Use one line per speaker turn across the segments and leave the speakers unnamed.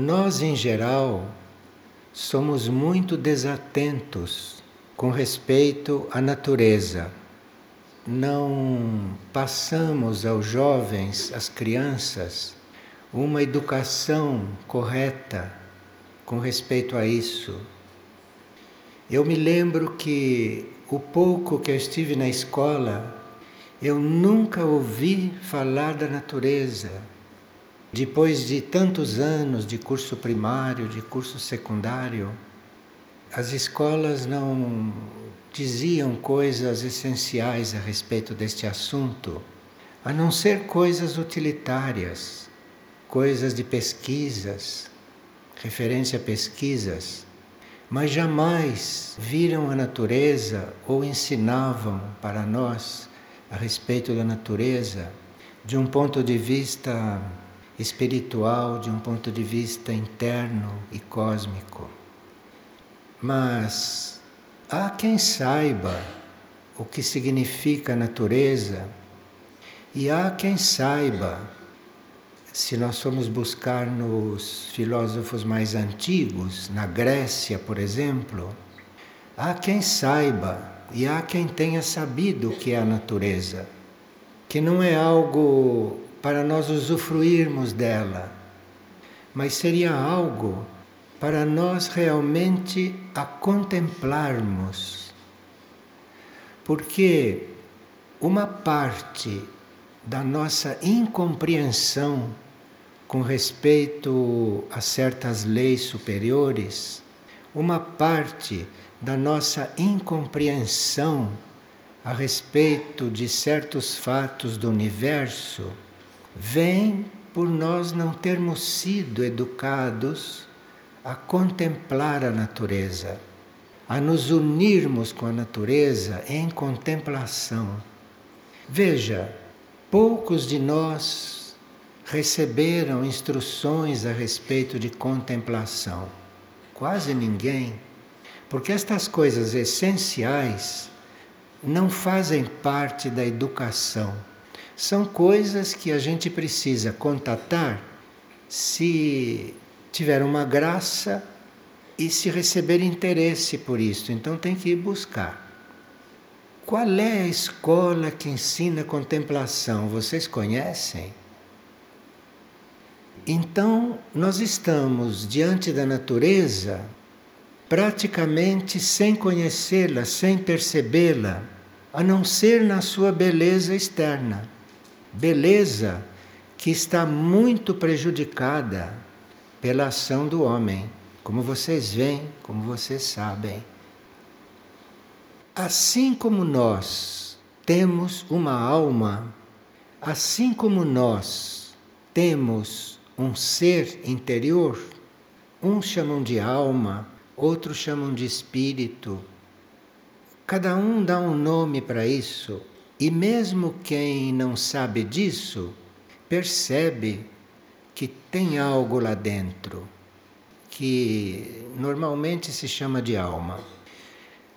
Nós, em geral, somos muito desatentos com respeito à natureza. Não passamos aos jovens, às crianças, uma educação correta com respeito a isso. Eu me lembro que o pouco que eu estive na escola, eu nunca ouvi falar da natureza. Depois de tantos anos de curso primário, de curso secundário, as escolas não diziam coisas essenciais a respeito deste assunto, a não ser coisas utilitárias, coisas de pesquisas, referência a pesquisas, mas jamais viram a natureza ou ensinavam para nós a respeito da natureza de um ponto de vista espiritual, de um ponto de vista interno e cósmico. Mas há quem saiba o que significa natureza e há quem saiba, se nós formos buscar nos filósofos mais antigos, na Grécia, por exemplo, há quem saiba e há quem tenha sabido o que é a natureza, que não é algo para nós usufruirmos dela, mas seria algo para nós realmente a contemplarmos. Porque uma parte da nossa incompreensão com respeito a certas leis superiores, uma parte da nossa incompreensão a respeito de certos fatos do universo vem por nós não termos sido educados a contemplar a natureza, a nos unirmos com a natureza em contemplação. Veja, poucos de nós receberam instruções a respeito de contemplação. Quase ninguém. Porque estas coisas essenciais não fazem parte da educação são coisas que a gente precisa contatar se tiver uma graça e se receber interesse por isso. Então tem que ir buscar. Qual é a escola que ensina contemplação? Vocês conhecem? Então, nós estamos diante da natureza praticamente sem conhecê-la, sem percebê-la, a não ser na sua beleza externa beleza que está muito prejudicada pela ação do homem, como vocês veem, como vocês sabem. Assim como nós temos uma alma, assim como nós temos um ser interior, uns chamam de alma, outros chamam de espírito. Cada um dá um nome para isso, e mesmo quem não sabe disso, percebe que tem algo lá dentro, que normalmente se chama de alma.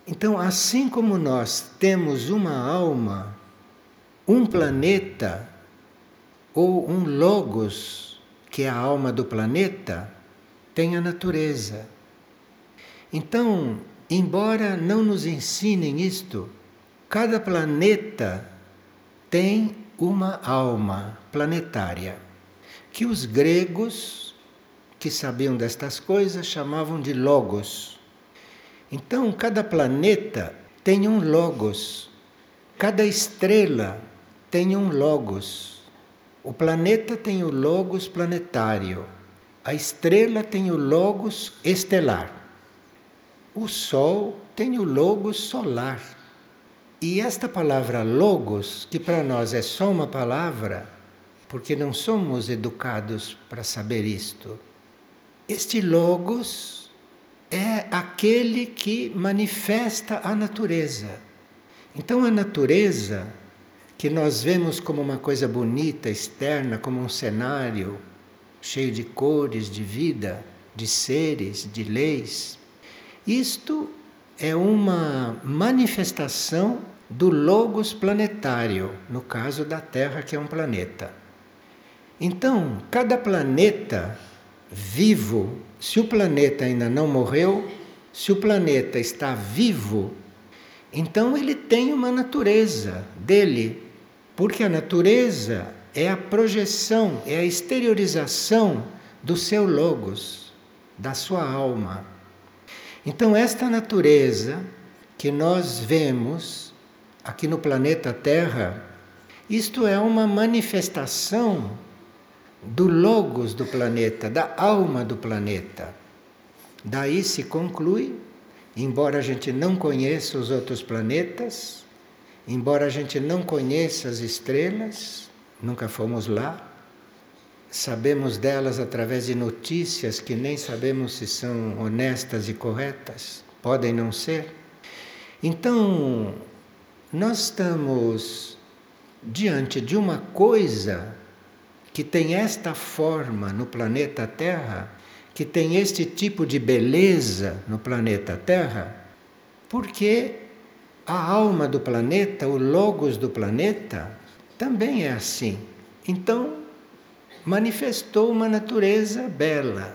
Então, assim como nós temos uma alma, um planeta ou um logos, que é a alma do planeta, tem a natureza. Então, embora não nos ensinem isto, Cada planeta tem uma alma planetária, que os gregos, que sabiam destas coisas, chamavam de logos. Então, cada planeta tem um logos, cada estrela tem um logos. O planeta tem o logos planetário, a estrela tem o logos estelar, o Sol tem o logos solar. E esta palavra logos, que para nós é só uma palavra, porque não somos educados para saber isto. Este logos é aquele que manifesta a natureza. Então a natureza que nós vemos como uma coisa bonita, externa, como um cenário cheio de cores, de vida, de seres, de leis, isto é uma manifestação do logos planetário, no caso da Terra, que é um planeta. Então, cada planeta vivo, se o planeta ainda não morreu, se o planeta está vivo, então ele tem uma natureza dele, porque a natureza é a projeção, é a exteriorização do seu logos, da sua alma. Então, esta natureza que nós vemos aqui no planeta Terra, isto é uma manifestação do logos do planeta, da alma do planeta. Daí se conclui, embora a gente não conheça os outros planetas, embora a gente não conheça as estrelas, nunca fomos lá, sabemos delas através de notícias que nem sabemos se são honestas e corretas, podem não ser. Então, nós estamos diante de uma coisa que tem esta forma no planeta Terra, que tem este tipo de beleza no planeta Terra, porque a alma do planeta, o logos do planeta, também é assim. Então, manifestou uma natureza bela.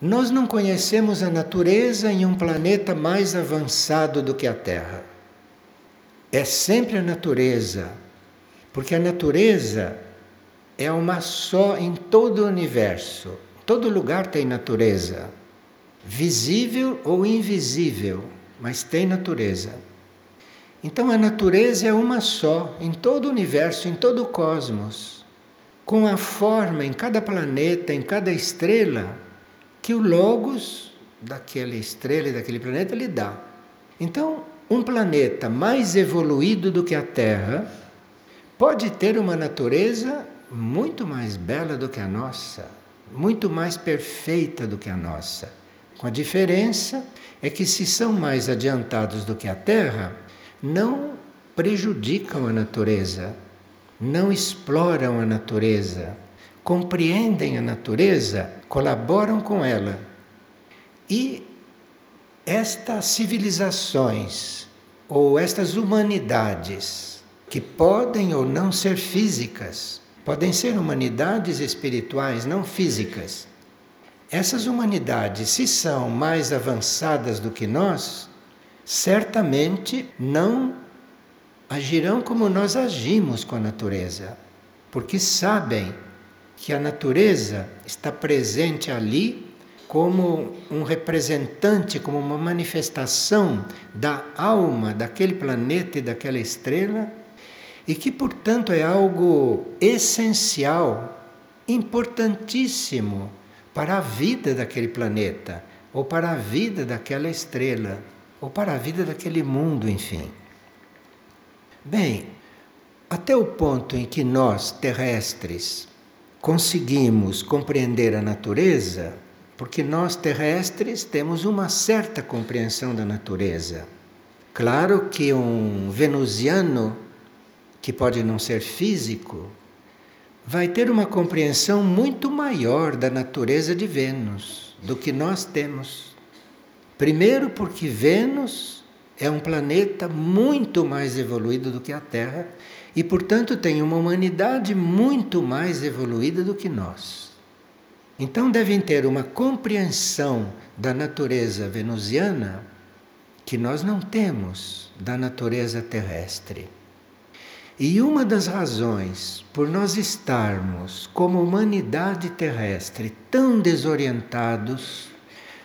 Nós não conhecemos a natureza em um planeta mais avançado do que a Terra. É sempre a natureza, porque a natureza é uma só em todo o universo. Todo lugar tem natureza, visível ou invisível, mas tem natureza. Então a natureza é uma só em todo o universo, em todo o cosmos, com a forma em cada planeta, em cada estrela, que o Logos daquela estrela e daquele planeta lhe dá. Então, um planeta mais evoluído do que a Terra pode ter uma natureza muito mais bela do que a nossa, muito mais perfeita do que a nossa. Com a diferença é que, se são mais adiantados do que a Terra, não prejudicam a natureza, não exploram a natureza, compreendem a natureza, colaboram com ela. E estas civilizações ou estas humanidades que podem ou não ser físicas, Podem ser humanidades espirituais, não físicas. Essas humanidades, se são mais avançadas do que nós, certamente não agirão como nós agimos com a natureza, porque sabem que a natureza está presente ali como um representante, como uma manifestação da alma daquele planeta e daquela estrela e que, portanto, é algo essencial, importantíssimo para a vida daquele planeta, ou para a vida daquela estrela, ou para a vida daquele mundo, enfim. Bem, até o ponto em que nós, terrestres, conseguimos compreender a natureza, porque nós, terrestres, temos uma certa compreensão da natureza. Claro que um venusiano que pode não ser físico, vai ter uma compreensão muito maior da natureza de Vênus do que nós temos. Primeiro, porque Vênus é um planeta muito mais evoluído do que a Terra e, portanto, tem uma humanidade muito mais evoluída do que nós. Então, devem ter uma compreensão da natureza venusiana que nós não temos da natureza terrestre. E uma das razões por nós estarmos como humanidade terrestre tão desorientados,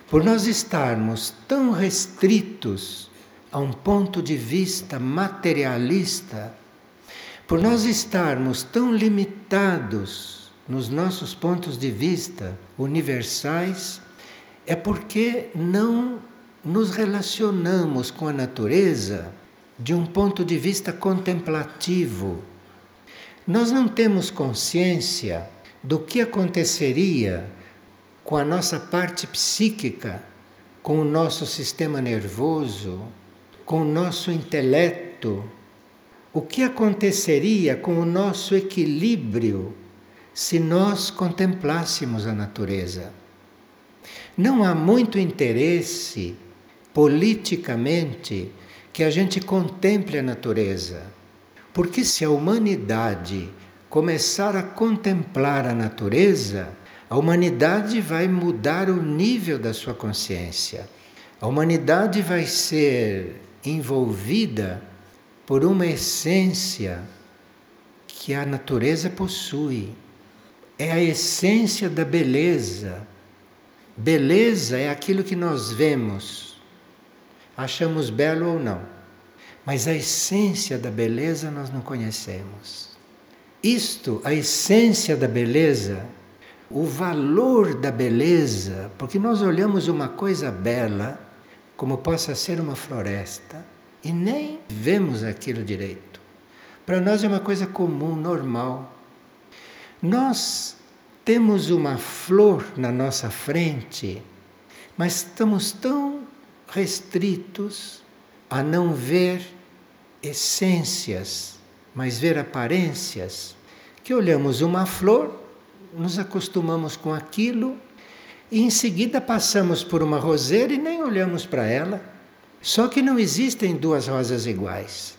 por nós estarmos tão restritos a um ponto de vista materialista, por nós estarmos tão limitados nos nossos pontos de vista universais, é porque não nos relacionamos com a natureza de um ponto de vista contemplativo. Nós não temos consciência do que aconteceria com a nossa parte psíquica, com o nosso sistema nervoso, com o nosso intelecto. O que aconteceria com o nosso equilíbrio se nós contemplássemos a natureza? Não há muito interesse politicamente que a gente contemple a natureza. Porque se a humanidade começar a contemplar a natureza, a humanidade vai mudar o nível da sua consciência. A humanidade vai ser envolvida por uma essência que a natureza possui. É a essência da beleza. Beleza é aquilo que nós vemos, achamos belo ou não, mas a essência da beleza nós não conhecemos. Isto, a essência da beleza, o valor da beleza, porque nós olhamos uma coisa bela, como possa ser uma floresta, e nem vemos aquilo direito. Para nós é uma coisa comum, normal. Nós temos uma flor na nossa frente, mas estamos tão restritos a não ver essências, mas ver aparências, que olhamos uma flor, nos acostumamos com aquilo e em seguida passamos por uma roseira e nem olhamos para ela. Só que não existem duas rosas iguais.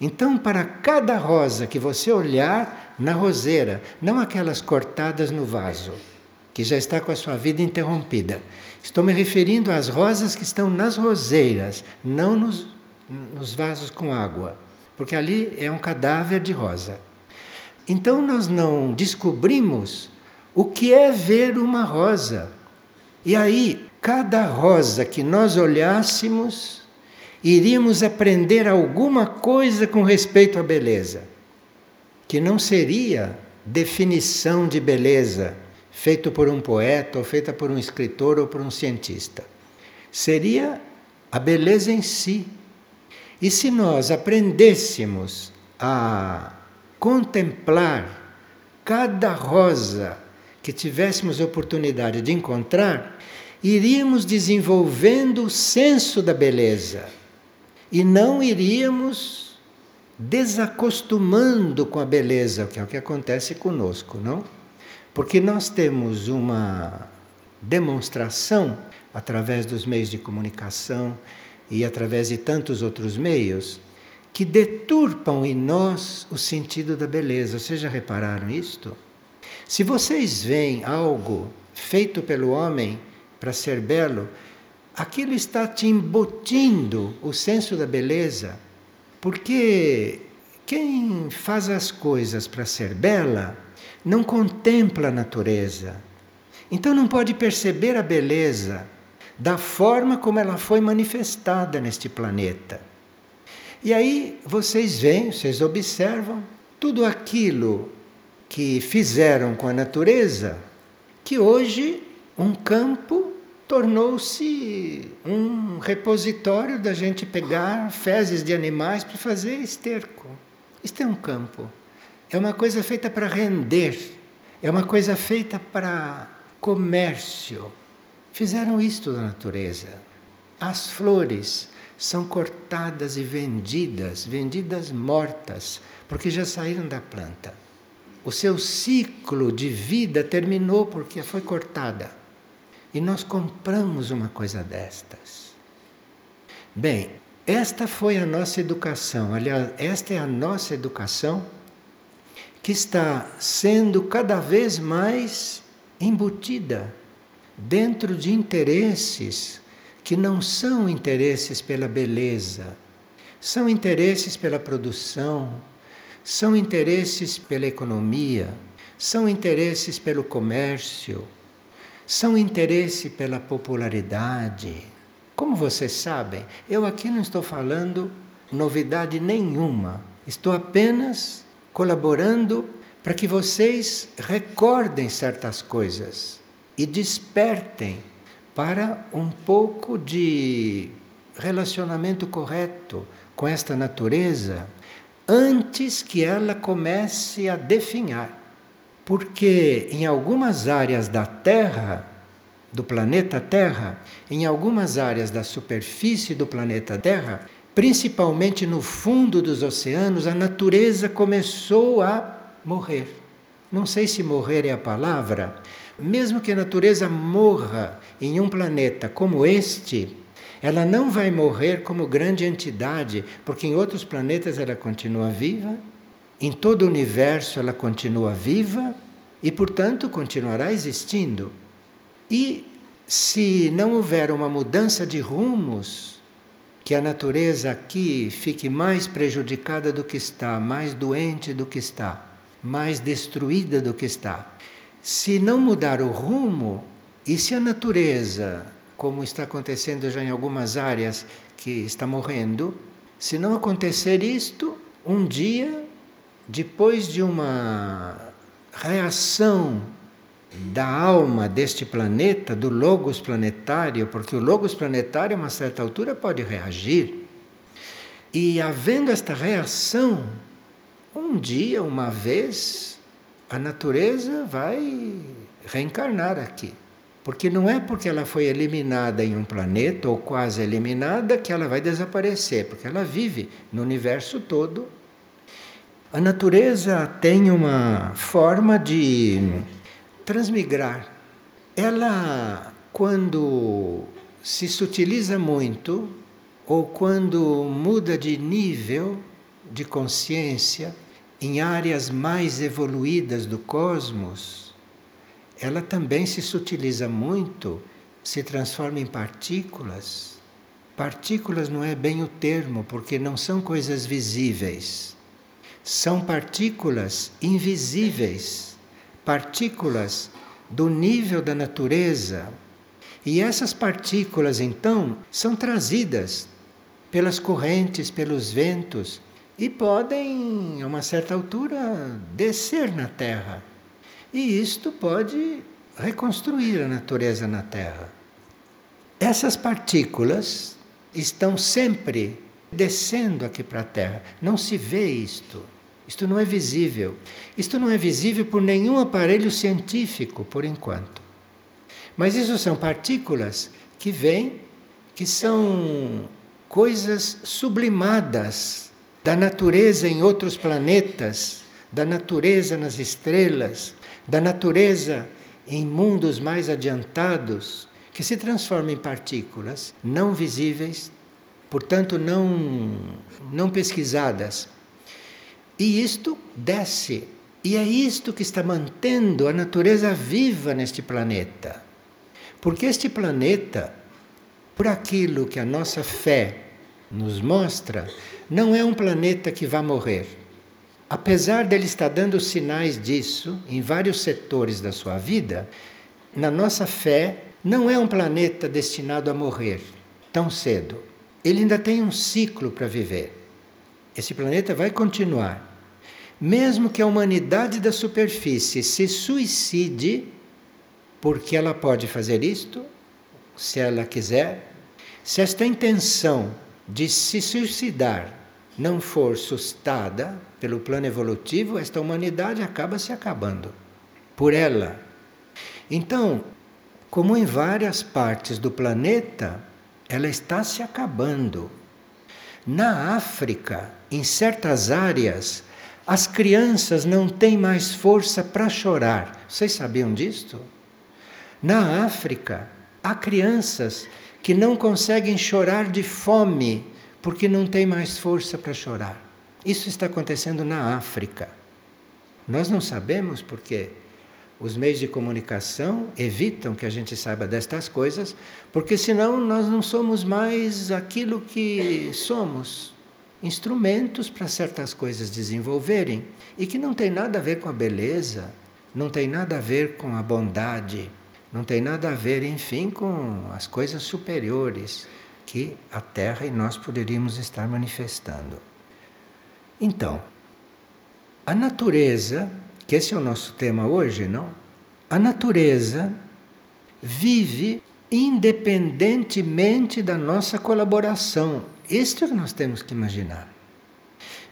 Então, para cada rosa que você olhar na roseira, não aquelas cortadas no vaso, que já está com a sua vida interrompida. Estou me referindo às rosas que estão nas roseiras, não nos, nos vasos com água, porque ali é um cadáver de rosa. Então, nós não descobrimos o que é ver uma rosa. E aí, cada rosa que nós olhássemos, iríamos aprender alguma coisa com respeito à beleza, que não seria definição de beleza feito por um poeta ou feita por um escritor ou por um cientista. Seria a beleza em si. E se nós aprendêssemos a contemplar cada rosa que tivéssemos oportunidade de encontrar, iríamos desenvolvendo o senso da beleza e não iríamos desacostumando com a beleza, que é o que acontece conosco, não? Porque nós temos uma demonstração através dos meios de comunicação e através de tantos outros meios que deturpam em nós o sentido da beleza. Vocês já repararam isto? Se vocês veem algo feito pelo homem para ser belo, aquilo está te embutindo o senso da beleza, porque quem faz as coisas para ser bela não contempla a natureza. Então não pode perceber a beleza da forma como ela foi manifestada neste planeta. E aí vocês veem, vocês observam tudo aquilo que fizeram com a natureza, que hoje um campo tornou-se um repositório da gente pegar fezes de animais para fazer esterco. Isto é um campo. É uma coisa feita para render. É uma coisa feita para comércio. Fizeram isto da natureza. As flores são cortadas e vendidas, vendidas mortas, porque já saíram da planta. O seu ciclo de vida terminou porque foi cortada. E nós compramos uma coisa destas. Bem, esta foi a nossa educação, aliás, esta é a nossa educação que está sendo cada vez mais embutida dentro de interesses que não são interesses pela beleza, são interesses pela produção, são interesses pela economia, são interesses pelo comércio são interesse pela popularidade. Como vocês sabem, eu aqui não estou falando novidade nenhuma. Estou apenas colaborando para que vocês recordem certas coisas e despertem para um pouco de relacionamento correto com esta natureza antes que ela comece a definhar. Porque em algumas áreas da Terra, do planeta Terra, em algumas áreas da superfície do planeta Terra, principalmente no fundo dos oceanos, a natureza começou a morrer. Não sei se morrer é a palavra, mesmo que a natureza morra em um planeta como este, ela não vai morrer como grande entidade, porque em outros planetas ela continua viva em todo o universo ela continua viva e, portanto, continuará existindo. E se não houver uma mudança de rumos, que a natureza aqui fique mais prejudicada do que está, mais doente do que está, mais destruída do que está. Se não mudar o rumo, e se a natureza, como está acontecendo já em algumas áreas que está morrendo, se não acontecer isto, um dia, depois de uma reação da alma deste planeta, do logos planetário, porque o logos planetário, a uma certa altura, pode reagir. E havendo esta reação, um dia, uma vez, a natureza vai reencarnar aqui. Porque não é porque ela foi eliminada em um planeta ou quase eliminada que ela vai desaparecer, porque ela vive no universo todo. A natureza tem uma forma de transmigrar. Ela, quando se sutiliza muito, ou quando muda de nível de consciência em áreas mais evoluídas do cosmos, ela também se sutiliza muito, se transforma em partículas. Partículas não é bem o termo, porque não são coisas visíveis. São partículas invisíveis partículas do nível da natureza. E essas partículas, então, são trazidas pelas correntes, pelos ventos e podem, a uma certa altura, descer na Terra. E isto pode reconstruir a natureza na Terra. Essas partículas estão sempre descendo aqui para a Terra. Não se vê isto. Isto não é visível. Isto não é visível por nenhum aparelho científico, por enquanto. Mas isso são partículas que vêm, que são coisas sublimadas da natureza em outros planetas, da natureza nas estrelas, da natureza em mundos mais adiantados, que se transformam em partículas não visíveis, portanto não, não pesquisadas e isto desce. E é isto que está mantendo a natureza viva neste planeta. Porque este planeta, por aquilo que a nossa fé nos mostra, não é um planeta que vai morrer. Apesar dele estar dando sinais disso em vários setores da sua vida, na nossa fé, não é um planeta destinado a morrer tão cedo. Ele ainda tem um ciclo para viver. Esse planeta vai continuar. Mesmo que a humanidade da superfície se suicide, porque ela pode fazer isto, se ela quiser, se esta intenção de se suicidar não for sustada pelo plano evolutivo, esta humanidade acaba se acabando por ela. Então, como em várias partes do planeta, ela está se acabando. Na África, em certas áreas, as crianças não têm mais força para chorar. Vocês sabiam disto? Na África, há crianças que não conseguem chorar de fome porque não têm mais força para chorar. Isso está acontecendo na África. Nós não sabemos porque os meios de comunicação evitam que a gente saiba destas coisas, porque senão nós não somos mais aquilo que somos instrumentos para certas coisas desenvolverem e que não tem nada a ver com a beleza, não tem nada a ver com a bondade, não tem nada a ver, enfim, com as coisas superiores que a Terra e nós poderíamos estar manifestando. Então, a natureza, que esse é o nosso tema hoje, não? A natureza vive independentemente da nossa colaboração. Isto é que nós temos que imaginar.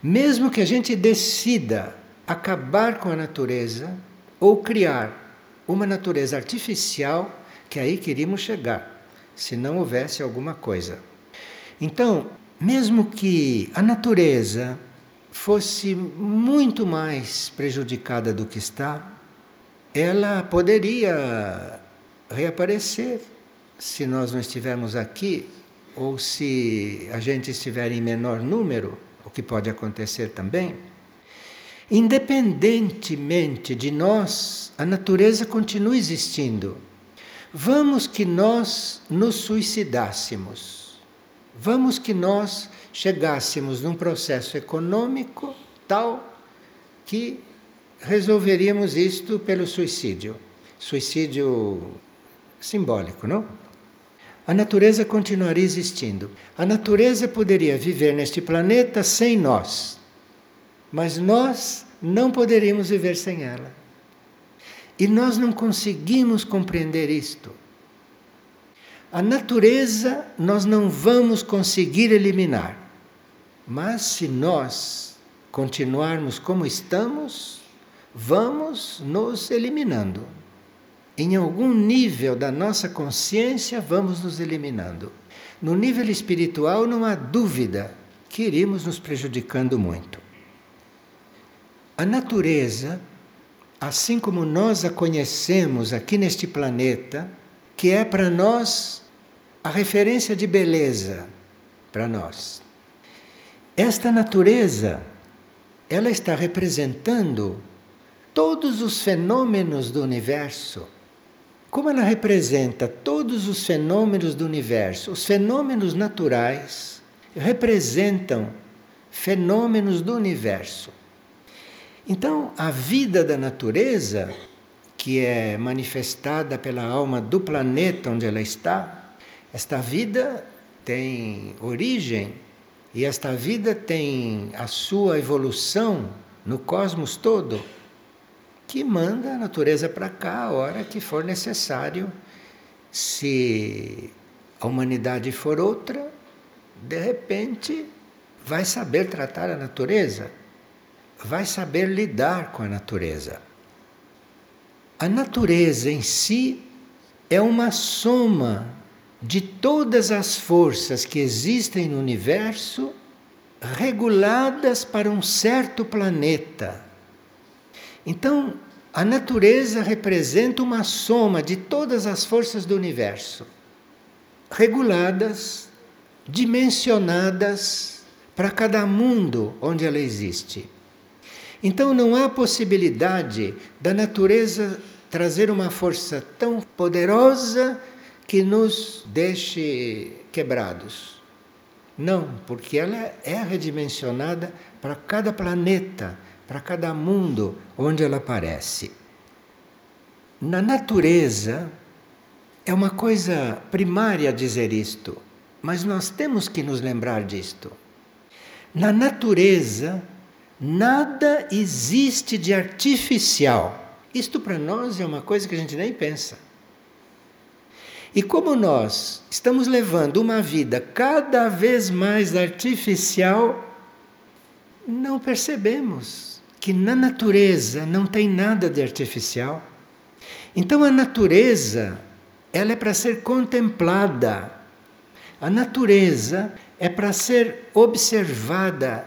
Mesmo que a gente decida acabar com a natureza ou criar uma natureza artificial, que aí queríamos chegar, se não houvesse alguma coisa. Então, mesmo que a natureza fosse muito mais prejudicada do que está, ela poderia reaparecer se nós não estivermos aqui ou se a gente estiver em menor número, o que pode acontecer também. Independentemente de nós, a natureza continua existindo. Vamos que nós nos suicidássemos. Vamos que nós chegássemos num processo econômico tal que resolveríamos isto pelo suicídio. Suicídio simbólico, não? A natureza continuaria existindo. A natureza poderia viver neste planeta sem nós, mas nós não poderíamos viver sem ela. E nós não conseguimos compreender isto. A natureza nós não vamos conseguir eliminar, mas se nós continuarmos como estamos, vamos nos eliminando. Em algum nível da nossa consciência, vamos nos eliminando. No nível espiritual, não há dúvida que iríamos nos prejudicando muito. A natureza, assim como nós a conhecemos aqui neste planeta, que é para nós a referência de beleza para nós. Esta natureza, ela está representando todos os fenômenos do universo. Como ela representa todos os fenômenos do universo, os fenômenos naturais representam fenômenos do universo. Então, a vida da natureza, que é manifestada pela alma do planeta onde ela está, esta vida tem origem e esta vida tem a sua evolução no cosmos todo, que manda a natureza para cá a hora que for necessário. Se a humanidade for outra, de repente vai saber tratar a natureza vai saber lidar com a natureza. A natureza em si é uma soma de todas as forças que existem no universo reguladas para um certo planeta. Então, a natureza representa uma soma de todas as forças do universo, reguladas, dimensionadas para cada mundo onde ela existe. Então não há possibilidade da natureza trazer uma força tão poderosa que nos deixe quebrados. Não, porque ela é redimensionada para cada planeta, para cada mundo onde ela aparece. Na natureza, é uma coisa primária dizer isto, mas nós temos que nos lembrar disto. Na natureza, Nada existe de artificial. Isto para nós é uma coisa que a gente nem pensa. E como nós estamos levando uma vida cada vez mais artificial, não percebemos que na natureza não tem nada de artificial. Então a natureza, ela é para ser contemplada. A natureza é para ser observada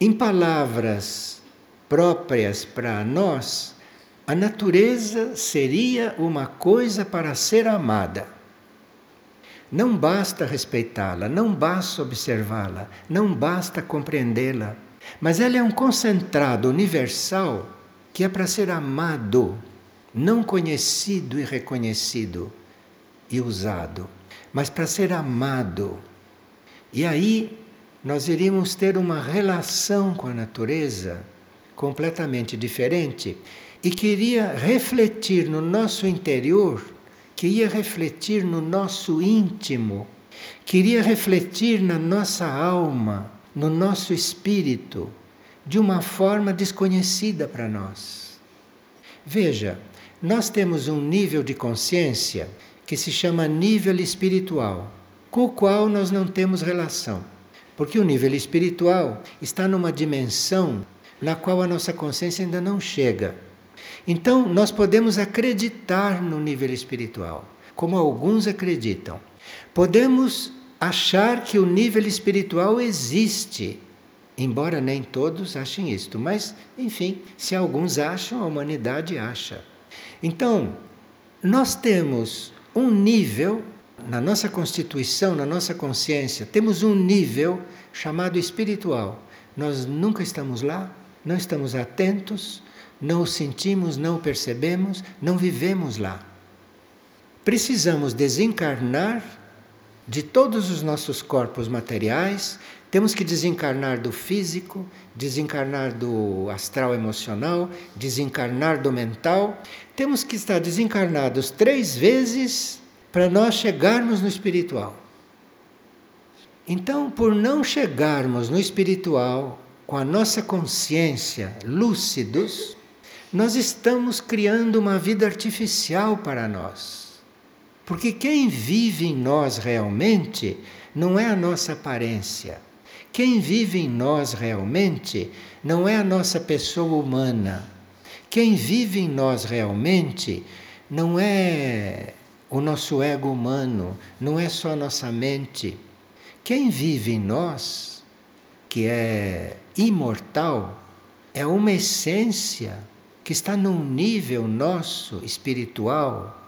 em palavras próprias para nós, a natureza seria uma coisa para ser amada. Não basta respeitá-la, não basta observá-la, não basta compreendê-la, mas ela é um concentrado universal que é para ser amado, não conhecido e reconhecido e usado, mas para ser amado. E aí nós iríamos ter uma relação com a natureza completamente diferente e que iria refletir no nosso interior, que ia refletir no nosso íntimo, que iria refletir na nossa alma, no nosso espírito, de uma forma desconhecida para nós. Veja, nós temos um nível de consciência que se chama nível espiritual, com o qual nós não temos relação. Porque o nível espiritual está numa dimensão na qual a nossa consciência ainda não chega. Então, nós podemos acreditar no nível espiritual, como alguns acreditam. Podemos achar que o nível espiritual existe, embora nem todos achem isto, mas, enfim, se alguns acham, a humanidade acha. Então, nós temos um nível na nossa constituição, na nossa consciência, temos um nível chamado espiritual. Nós nunca estamos lá, não estamos atentos, não o sentimos, não o percebemos, não vivemos lá. Precisamos desencarnar de todos os nossos corpos materiais, temos que desencarnar do físico, desencarnar do astral emocional, desencarnar do mental. Temos que estar desencarnados três vezes para nós chegarmos no espiritual. Então, por não chegarmos no espiritual com a nossa consciência lúcidos, nós estamos criando uma vida artificial para nós. Porque quem vive em nós realmente não é a nossa aparência. Quem vive em nós realmente não é a nossa pessoa humana. Quem vive em nós realmente não é o nosso ego humano, não é só a nossa mente quem vive em nós, que é imortal, é uma essência que está num nível nosso espiritual,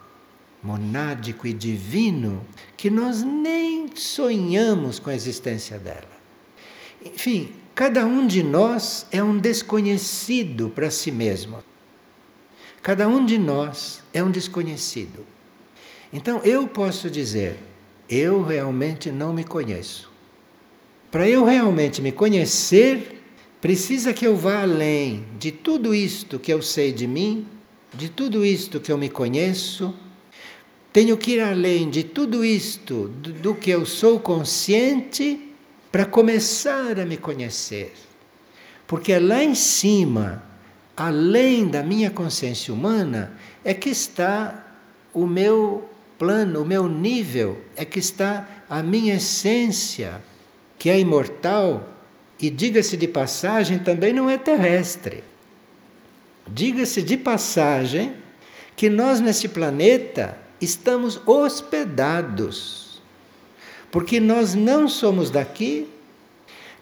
monádico e divino, que nós nem sonhamos com a existência dela. Enfim, cada um de nós é um desconhecido para si mesmo. Cada um de nós é um desconhecido. Então eu posso dizer, eu realmente não me conheço. Para eu realmente me conhecer, precisa que eu vá além de tudo isto que eu sei de mim, de tudo isto que eu me conheço. Tenho que ir além de tudo isto do, do que eu sou consciente para começar a me conhecer. Porque é lá em cima, além da minha consciência humana, é que está o meu plano, o meu nível, é que está a minha essência, que é imortal e, diga-se de passagem, também não é terrestre. Diga-se de passagem que nós nesse planeta estamos hospedados, porque nós não somos daqui,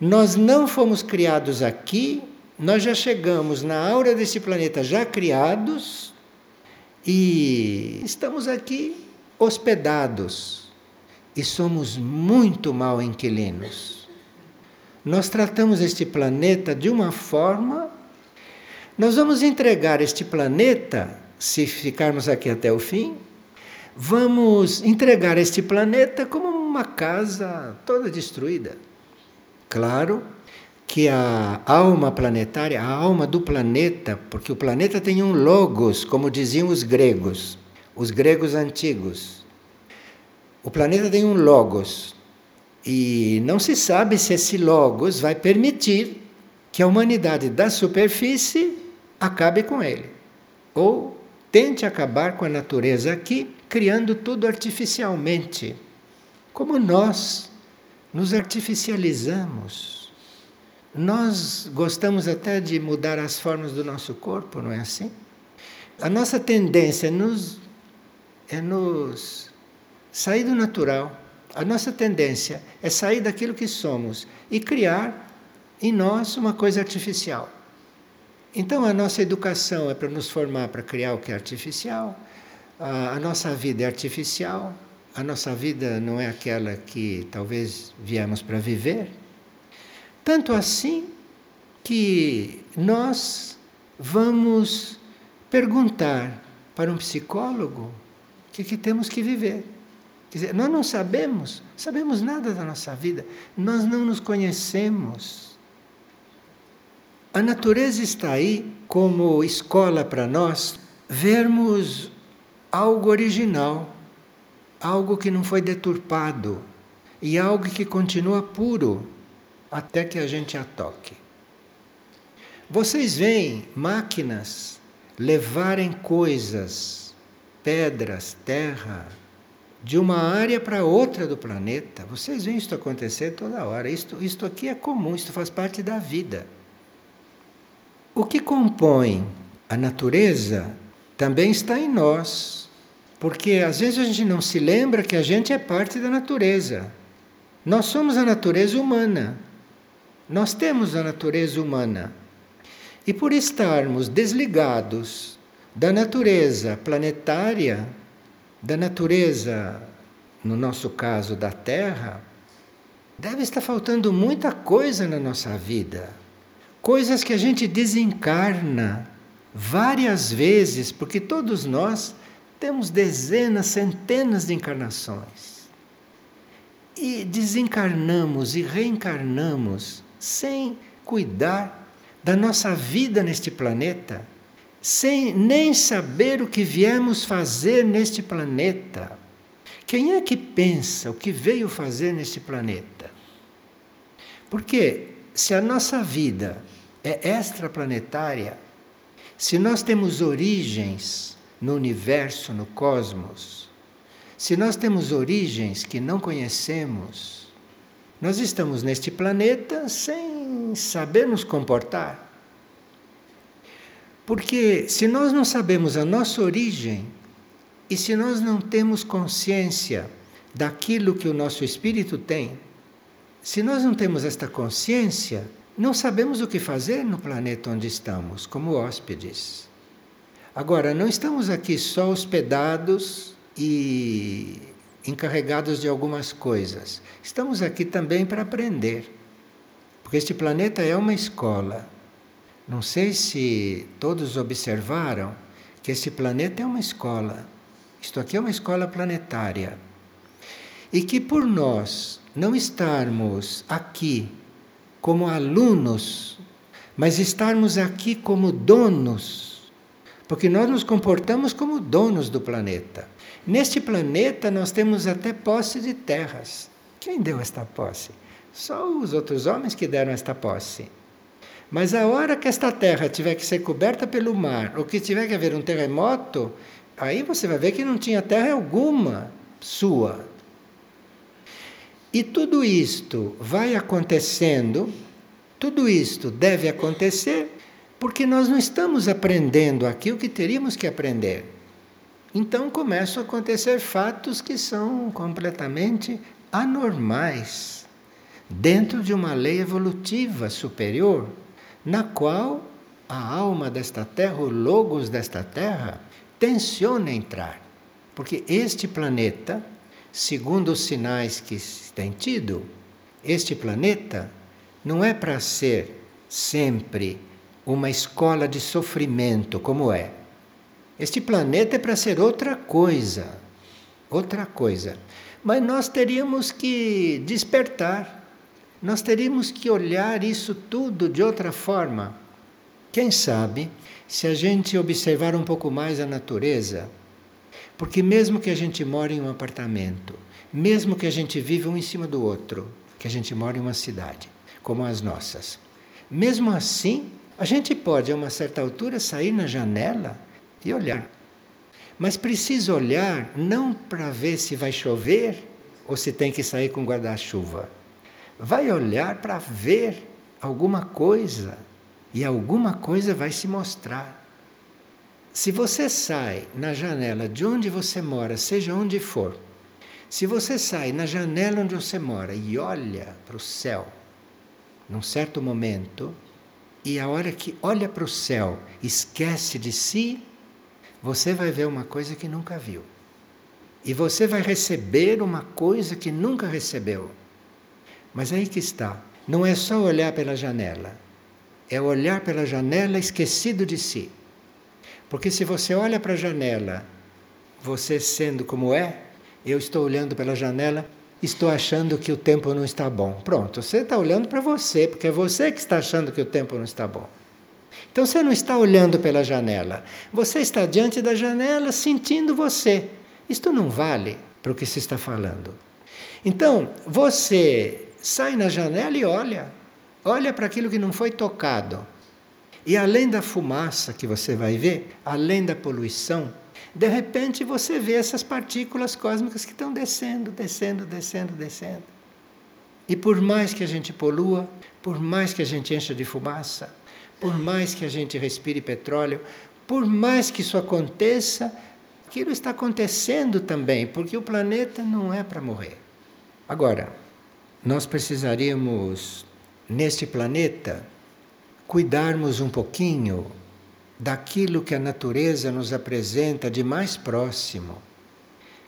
nós não fomos criados aqui, nós já chegamos na aura desse planeta já criados e estamos aqui hospedados e somos muito mal inquilinos. Nós tratamos este planeta de uma forma. Nós vamos entregar este planeta, se ficarmos aqui até o fim, vamos entregar este planeta como uma casa toda destruída. Claro que a alma planetária, a alma do planeta, porque o planeta tem um logos, como diziam os gregos os gregos antigos. O planeta tem um logos e não se sabe se esse logos vai permitir que a humanidade da superfície acabe com ele ou tente acabar com a natureza aqui, criando tudo artificialmente. Como nós nos artificializamos. Nós gostamos até de mudar as formas do nosso corpo, não é assim? A nossa tendência é nos é nos sair do natural. A nossa tendência é sair daquilo que somos e criar em nós uma coisa artificial. Então a nossa educação é para nos formar para criar o que é artificial, a, nossa vida é artificial, a nossa vida não é aquela que talvez viemos para viver. Tanto assim que nós vamos perguntar para um psicólogo que, que temos que viver. Quer dizer, nós não sabemos, sabemos nada da nossa vida, nós não nos conhecemos. A natureza está aí como escola para nós vermos algo original, algo que não foi deturpado e algo que continua puro até que a gente a toque. Vocês veem máquinas levarem coisas pedras, terra, de uma área para outra do planeta. Vocês veem isso acontecer toda hora. Isto, isto aqui é comum, isto faz parte da vida. O que compõe a natureza também está em nós. Porque às vezes a gente não se lembra que a gente é parte da natureza. Nós somos a natureza humana. Nós temos a natureza humana. E por estarmos desligados da natureza planetária, da natureza, no nosso caso, da Terra, deve estar faltando muita coisa na nossa vida. coisas que a gente desencarna várias vezes, porque todos nós temos dezenas, centenas de encarnações. E desencarnamos e reencarnamos sem cuidar da nossa vida neste planeta, sem nem saber o que viemos fazer neste planeta. Quem é que pensa o que veio fazer neste planeta? Porque se a nossa vida é extraplanetária, se nós temos origens no universo, no cosmos, se nós temos origens que não conhecemos, nós estamos neste planeta sem saber nos comportar. Porque se nós não sabemos a nossa origem e se nós não temos consciência daquilo que o nosso espírito tem, se nós não temos esta consciência, não sabemos o que fazer no planeta onde estamos, como hóspedes. Agora, não estamos aqui só hospedados e encarregados de algumas coisas. Estamos aqui também para aprender. Porque este planeta é uma escola. Não sei se todos observaram que este planeta é uma escola. Isto aqui é uma escola planetária. E que por nós não estarmos aqui como alunos, mas estarmos aqui como donos, porque nós nos comportamos como donos do planeta. Neste planeta nós temos até posse de terras. Quem deu esta posse? Só os outros homens que deram esta posse. Mas a hora que esta terra tiver que ser coberta pelo mar, ou que tiver que haver um terremoto, aí você vai ver que não tinha terra alguma sua. E tudo isto vai acontecendo, tudo isto deve acontecer porque nós não estamos aprendendo aqui o que teríamos que aprender. Então começam a acontecer fatos que são completamente anormais dentro de uma lei evolutiva superior, na qual a alma desta terra, o logos desta terra, tenciona entrar. Porque este planeta segundo os sinais que tem tido, este planeta não é para ser sempre uma escola de sofrimento, como é. Este planeta é para ser outra coisa. Outra coisa. Mas nós teríamos que despertar. Nós teríamos que olhar isso tudo de outra forma. Quem sabe, se a gente observar um pouco mais a natureza, porque mesmo que a gente mora em um apartamento, mesmo que a gente viva um em cima do outro, que a gente mora em uma cidade, como as nossas, mesmo assim, a gente pode, a uma certa altura, sair na janela e olhar. Mas precisa olhar não para ver se vai chover ou se tem que sair com guarda-chuva. Vai olhar para ver alguma coisa e alguma coisa vai se mostrar. Se você sai na janela de onde você mora, seja onde for, se você sai na janela onde você mora e olha para o céu, num certo momento, e a hora que olha para o céu, esquece de si, você vai ver uma coisa que nunca viu. E você vai receber uma coisa que nunca recebeu. Mas aí que está. Não é só olhar pela janela. É olhar pela janela esquecido de si. Porque se você olha para a janela, você sendo como é, eu estou olhando pela janela, estou achando que o tempo não está bom. Pronto, você está olhando para você, porque é você que está achando que o tempo não está bom. Então você não está olhando pela janela, você está diante da janela sentindo você. Isto não vale para o que se está falando. Então, você sai na janela e olha, olha para aquilo que não foi tocado. E além da fumaça que você vai ver, além da poluição, de repente você vê essas partículas cósmicas que estão descendo, descendo, descendo, descendo. E por mais que a gente polua, por mais que a gente encha de fumaça, por mais que a gente respire petróleo, por mais que isso aconteça, aquilo está acontecendo também, porque o planeta não é para morrer. Agora, nós precisaríamos, neste planeta, cuidarmos um pouquinho daquilo que a natureza nos apresenta de mais próximo,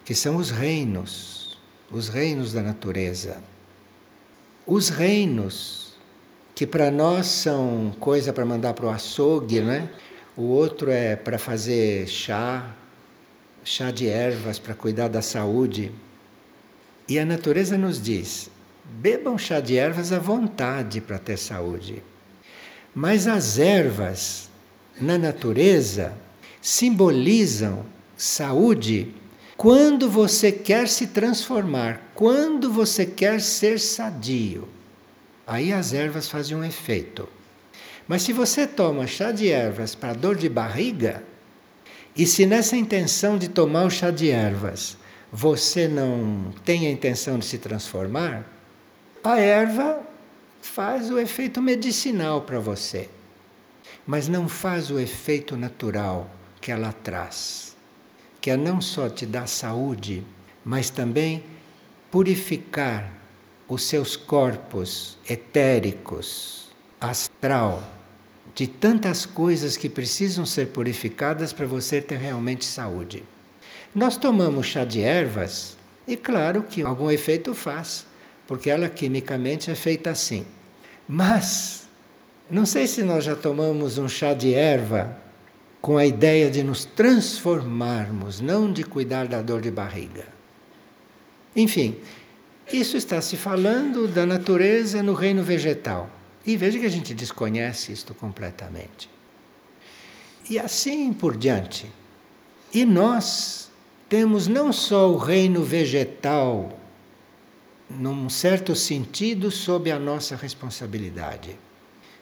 que são os reinos, os reinos da natureza. Os reinos que para nós são coisa para mandar para o açougue, né? O outro é para fazer chá, chá de ervas para cuidar da saúde. E a natureza nos diz: bebam chá de ervas à vontade para ter saúde. Mas as ervas na natureza simbolizam saúde quando você quer se transformar, quando você quer ser sadio. Aí as ervas fazem um efeito. Mas se você toma chá de ervas para dor de barriga, e se nessa intenção de tomar o chá de ervas você não tem a intenção de se transformar, a erva faz o efeito medicinal para você, mas não faz o efeito natural que ela traz, que é não só te dar saúde, mas também purificar os seus corpos etéricos, astral, de tantas coisas que precisam ser purificadas para você ter realmente saúde. Nós tomamos chá de ervas e, claro, que algum efeito faz, porque ela quimicamente é feita assim. Mas, não sei se nós já tomamos um chá de erva com a ideia de nos transformarmos, não de cuidar da dor de barriga. Enfim, isso está se falando da natureza no reino vegetal. E veja que a gente desconhece isto completamente. E assim por diante. E nós temos não só o reino vegetal, num certo sentido, sob a nossa responsabilidade.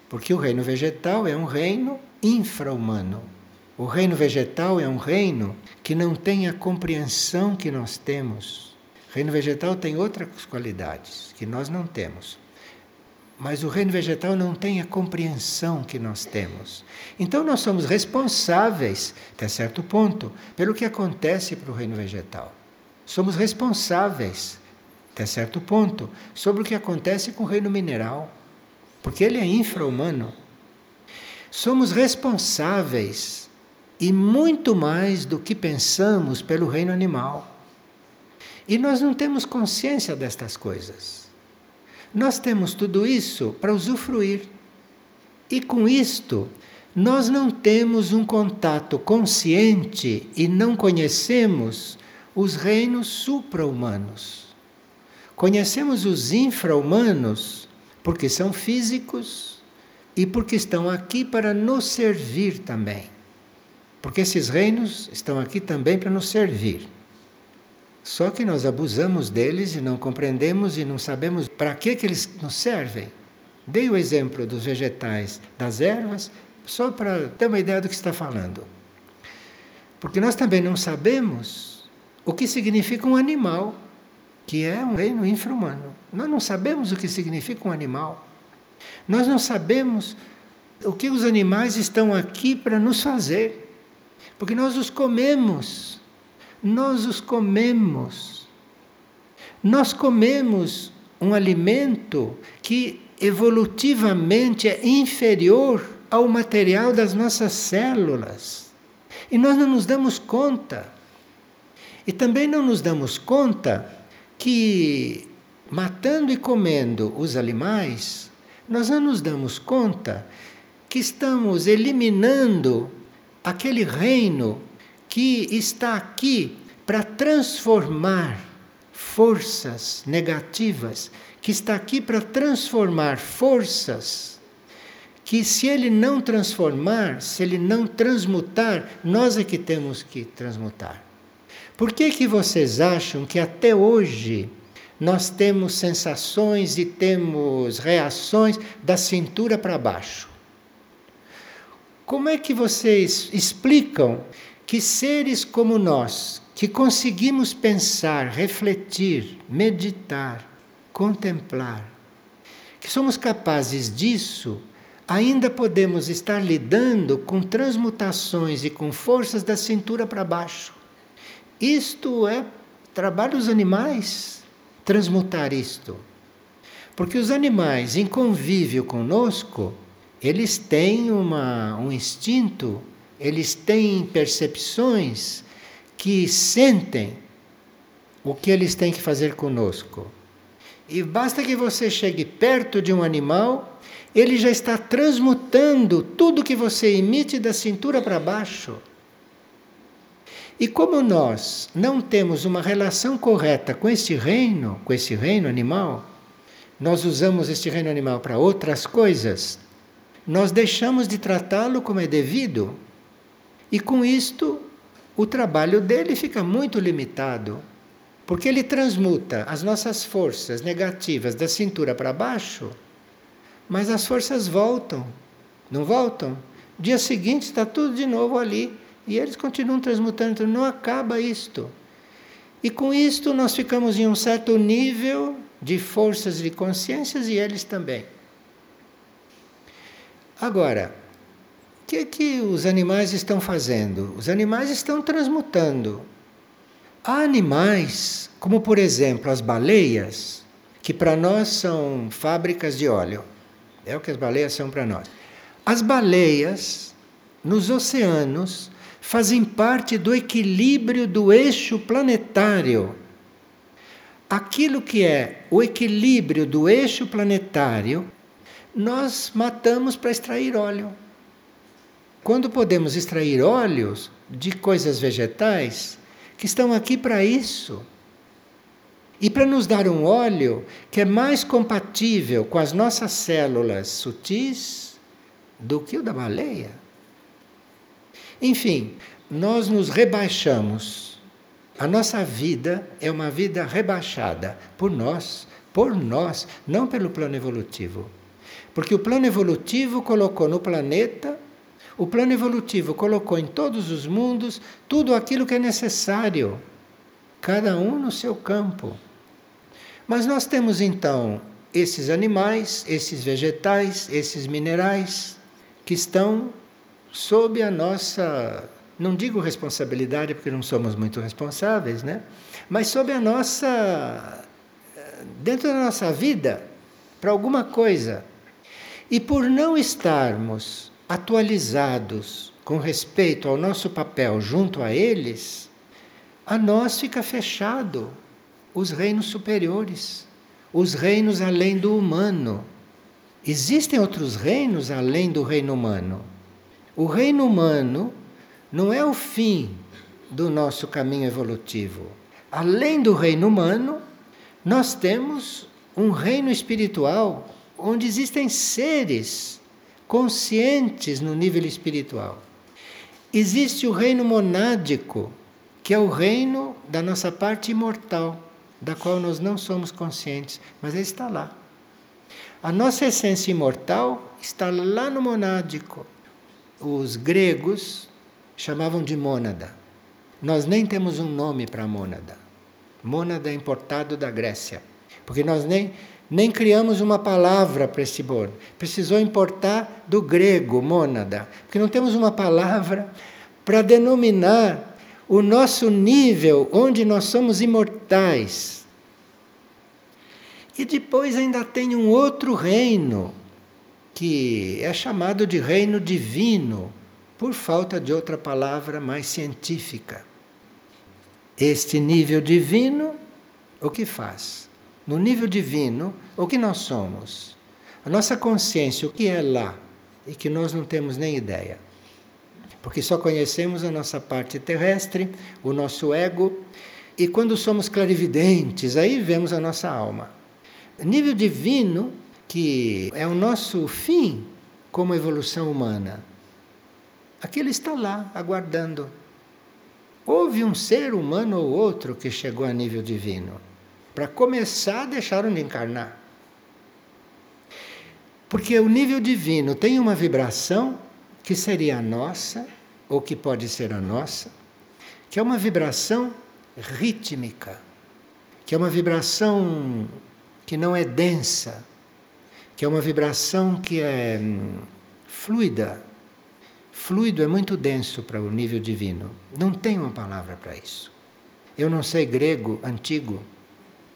Porque o reino vegetal é um reino infra-humano. O reino vegetal é um reino que não tem a compreensão que nós temos. O reino vegetal tem outras qualidades que nós não temos. Mas o reino vegetal não tem a compreensão que nós temos. Então nós somos responsáveis, até certo ponto, pelo que acontece para o reino vegetal. Somos responsáveis, até certo ponto, sobre o que acontece com o reino mineral, porque ele é infra-humano. Somos responsáveis e muito mais do que pensamos pelo reino animal. E nós não temos consciência destas coisas. Nós temos tudo isso para usufruir. E com isto, nós não temos um contato consciente e não conhecemos os reinos supra-humanos. Conhecemos os infra-humanos porque são físicos e porque estão aqui para nos servir também. Porque esses reinos estão aqui também para nos servir. Só que nós abusamos deles e não compreendemos e não sabemos para que, que eles nos servem. Dei o exemplo dos vegetais, das ervas, só para ter uma ideia do que está falando. Porque nós também não sabemos o que significa um animal, que é um reino infra-humano. Nós não sabemos o que significa um animal. Nós não sabemos o que os animais estão aqui para nos fazer. Porque nós os comemos nós os comemos. Nós comemos um alimento que evolutivamente é inferior ao material das nossas células. E nós não nos damos conta. E também não nos damos conta que, matando e comendo os animais, nós não nos damos conta que estamos eliminando aquele reino que está aqui para transformar forças negativas, que está aqui para transformar forças que se ele não transformar, se ele não transmutar, nós é que temos que transmutar. Por que que vocês acham que até hoje nós temos sensações e temos reações da cintura para baixo? Como é que vocês explicam que seres como nós, que conseguimos pensar, refletir, meditar, contemplar, que somos capazes disso, ainda podemos estar lidando com transmutações e com forças da cintura para baixo. Isto é trabalho dos animais, transmutar isto. Porque os animais, em convívio conosco, eles têm uma, um instinto eles têm percepções que sentem o que eles têm que fazer conosco. E basta que você chegue perto de um animal ele já está transmutando tudo que você emite da cintura para baixo. E como nós não temos uma relação correta com este reino, com esse reino animal, nós usamos este reino animal para outras coisas, nós deixamos de tratá-lo como é devido. E com isto, o trabalho dele fica muito limitado. Porque ele transmuta as nossas forças negativas da cintura para baixo, mas as forças voltam. Não voltam? Dia seguinte está tudo de novo ali e eles continuam transmutando, então não acaba isto. E com isto nós ficamos em um certo nível de forças de consciências e eles também. Agora, o que é que os animais estão fazendo? Os animais estão transmutando. Há animais, como por exemplo as baleias, que para nós são fábricas de óleo. É o que as baleias são para nós. As baleias, nos oceanos, fazem parte do equilíbrio do eixo planetário. Aquilo que é o equilíbrio do eixo planetário, nós matamos para extrair óleo. Quando podemos extrair óleos de coisas vegetais que estão aqui para isso. E para nos dar um óleo que é mais compatível com as nossas células sutis do que o da baleia. Enfim, nós nos rebaixamos. A nossa vida é uma vida rebaixada por nós, por nós, não pelo plano evolutivo. Porque o plano evolutivo colocou no planeta, o plano evolutivo colocou em todos os mundos tudo aquilo que é necessário, cada um no seu campo. Mas nós temos então esses animais, esses vegetais, esses minerais que estão sob a nossa, não digo responsabilidade porque não somos muito responsáveis, né? Mas sob a nossa dentro da nossa vida para alguma coisa. E por não estarmos atualizados com respeito ao nosso papel junto a eles, a nós fica fechado os reinos superiores, os reinos além do humano. Existem outros reinos além do reino humano. O reino humano não é o fim do nosso caminho evolutivo. Além do reino humano, nós temos um reino espiritual onde existem seres conscientes no nível espiritual. Existe o reino monádico, que é o reino da nossa parte imortal, da qual nós não somos conscientes, mas ele está lá. A nossa essência imortal está lá no monádico os gregos chamavam de mônada. Nós nem temos um nome para mônada. Mônada é importado da Grécia. Porque nós nem, nem criamos uma palavra para esse bolo. Precisou importar do grego, mônada. Porque não temos uma palavra para denominar o nosso nível onde nós somos imortais. E depois ainda tem um outro reino que é chamado de reino divino, por falta de outra palavra mais científica. Este nível divino, o que faz? No nível divino, o que nós somos? A nossa consciência, o que é lá? E que nós não temos nem ideia. Porque só conhecemos a nossa parte terrestre, o nosso ego, e quando somos clarividentes, aí vemos a nossa alma. Nível divino que é o nosso fim como evolução humana. Aquele está lá, aguardando. Houve um ser humano ou outro que chegou a nível divino. Para começar, deixaram de encarnar. Porque o nível divino tem uma vibração que seria a nossa, ou que pode ser a nossa, que é uma vibração rítmica, que é uma vibração que não é densa, que é uma vibração que é hum, fluida. Fluido é muito denso para o nível divino. Não tem uma palavra para isso. Eu não sei grego antigo.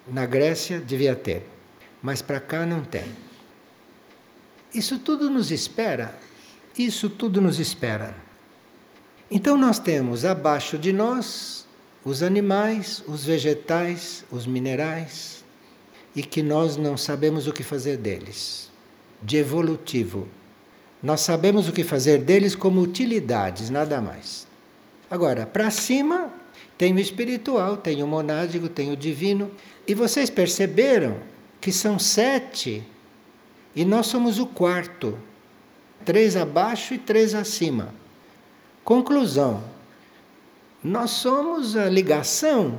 Na Grécia devia ter, mas para cá não tem. Isso tudo nos espera. Isso tudo nos espera. Então nós temos abaixo de nós os animais, os vegetais, os minerais, e que nós não sabemos o que fazer deles. de evolutivo. Nós sabemos o que fazer deles como utilidades, nada mais. Agora, para cima, tem o espiritual, tem o monádico, tem o divino. E vocês perceberam que são sete e nós somos o quarto. Três abaixo e três acima. Conclusão: nós somos a ligação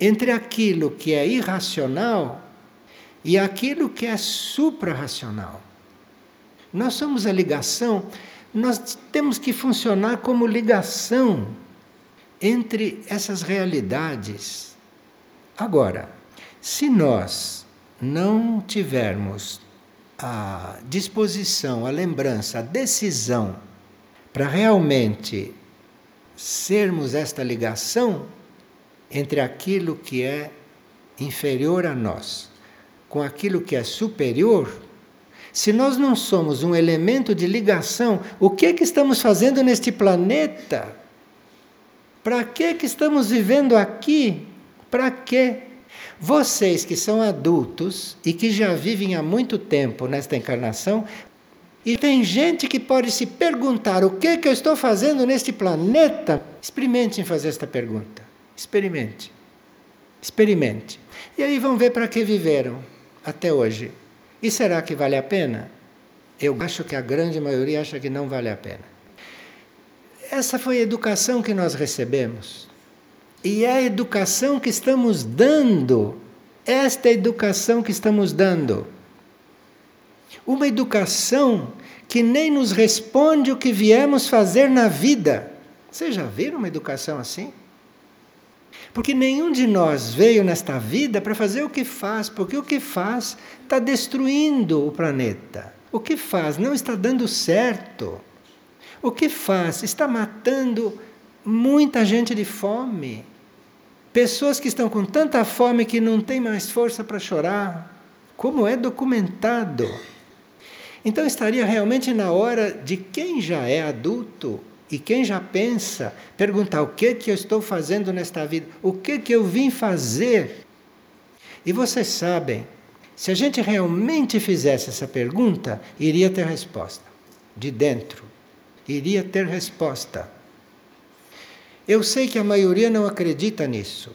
entre aquilo que é irracional e aquilo que é suprarracional. Nós somos a ligação, nós temos que funcionar como ligação entre essas realidades. Agora, se nós não tivermos a disposição, a lembrança, a decisão para realmente sermos esta ligação entre aquilo que é inferior a nós com aquilo que é superior, se nós não somos um elemento de ligação, o que é que estamos fazendo neste planeta? Para que que estamos vivendo aqui? Para quê? Vocês que são adultos e que já vivem há muito tempo nesta encarnação, e tem gente que pode se perguntar o que é que eu estou fazendo neste planeta, experimentem fazer esta pergunta. Experimente. Experimente. E aí vão ver para que viveram até hoje. E será que vale a pena? Eu acho que a grande maioria acha que não vale a pena. Essa foi a educação que nós recebemos. E é a educação que estamos dando. Esta é a educação que estamos dando. Uma educação que nem nos responde o que viemos fazer na vida. Vocês já viram uma educação assim? Porque nenhum de nós veio nesta vida para fazer o que faz, porque o que faz está destruindo o planeta. O que faz não está dando certo. O que faz está matando muita gente de fome. Pessoas que estão com tanta fome que não têm mais força para chorar. Como é documentado. Então estaria realmente na hora de quem já é adulto e quem já pensa, perguntar o que que eu estou fazendo nesta vida, o que que eu vim fazer. E vocês sabem, se a gente realmente fizesse essa pergunta, iria ter resposta. De dentro. Iria ter resposta. Eu sei que a maioria não acredita nisso.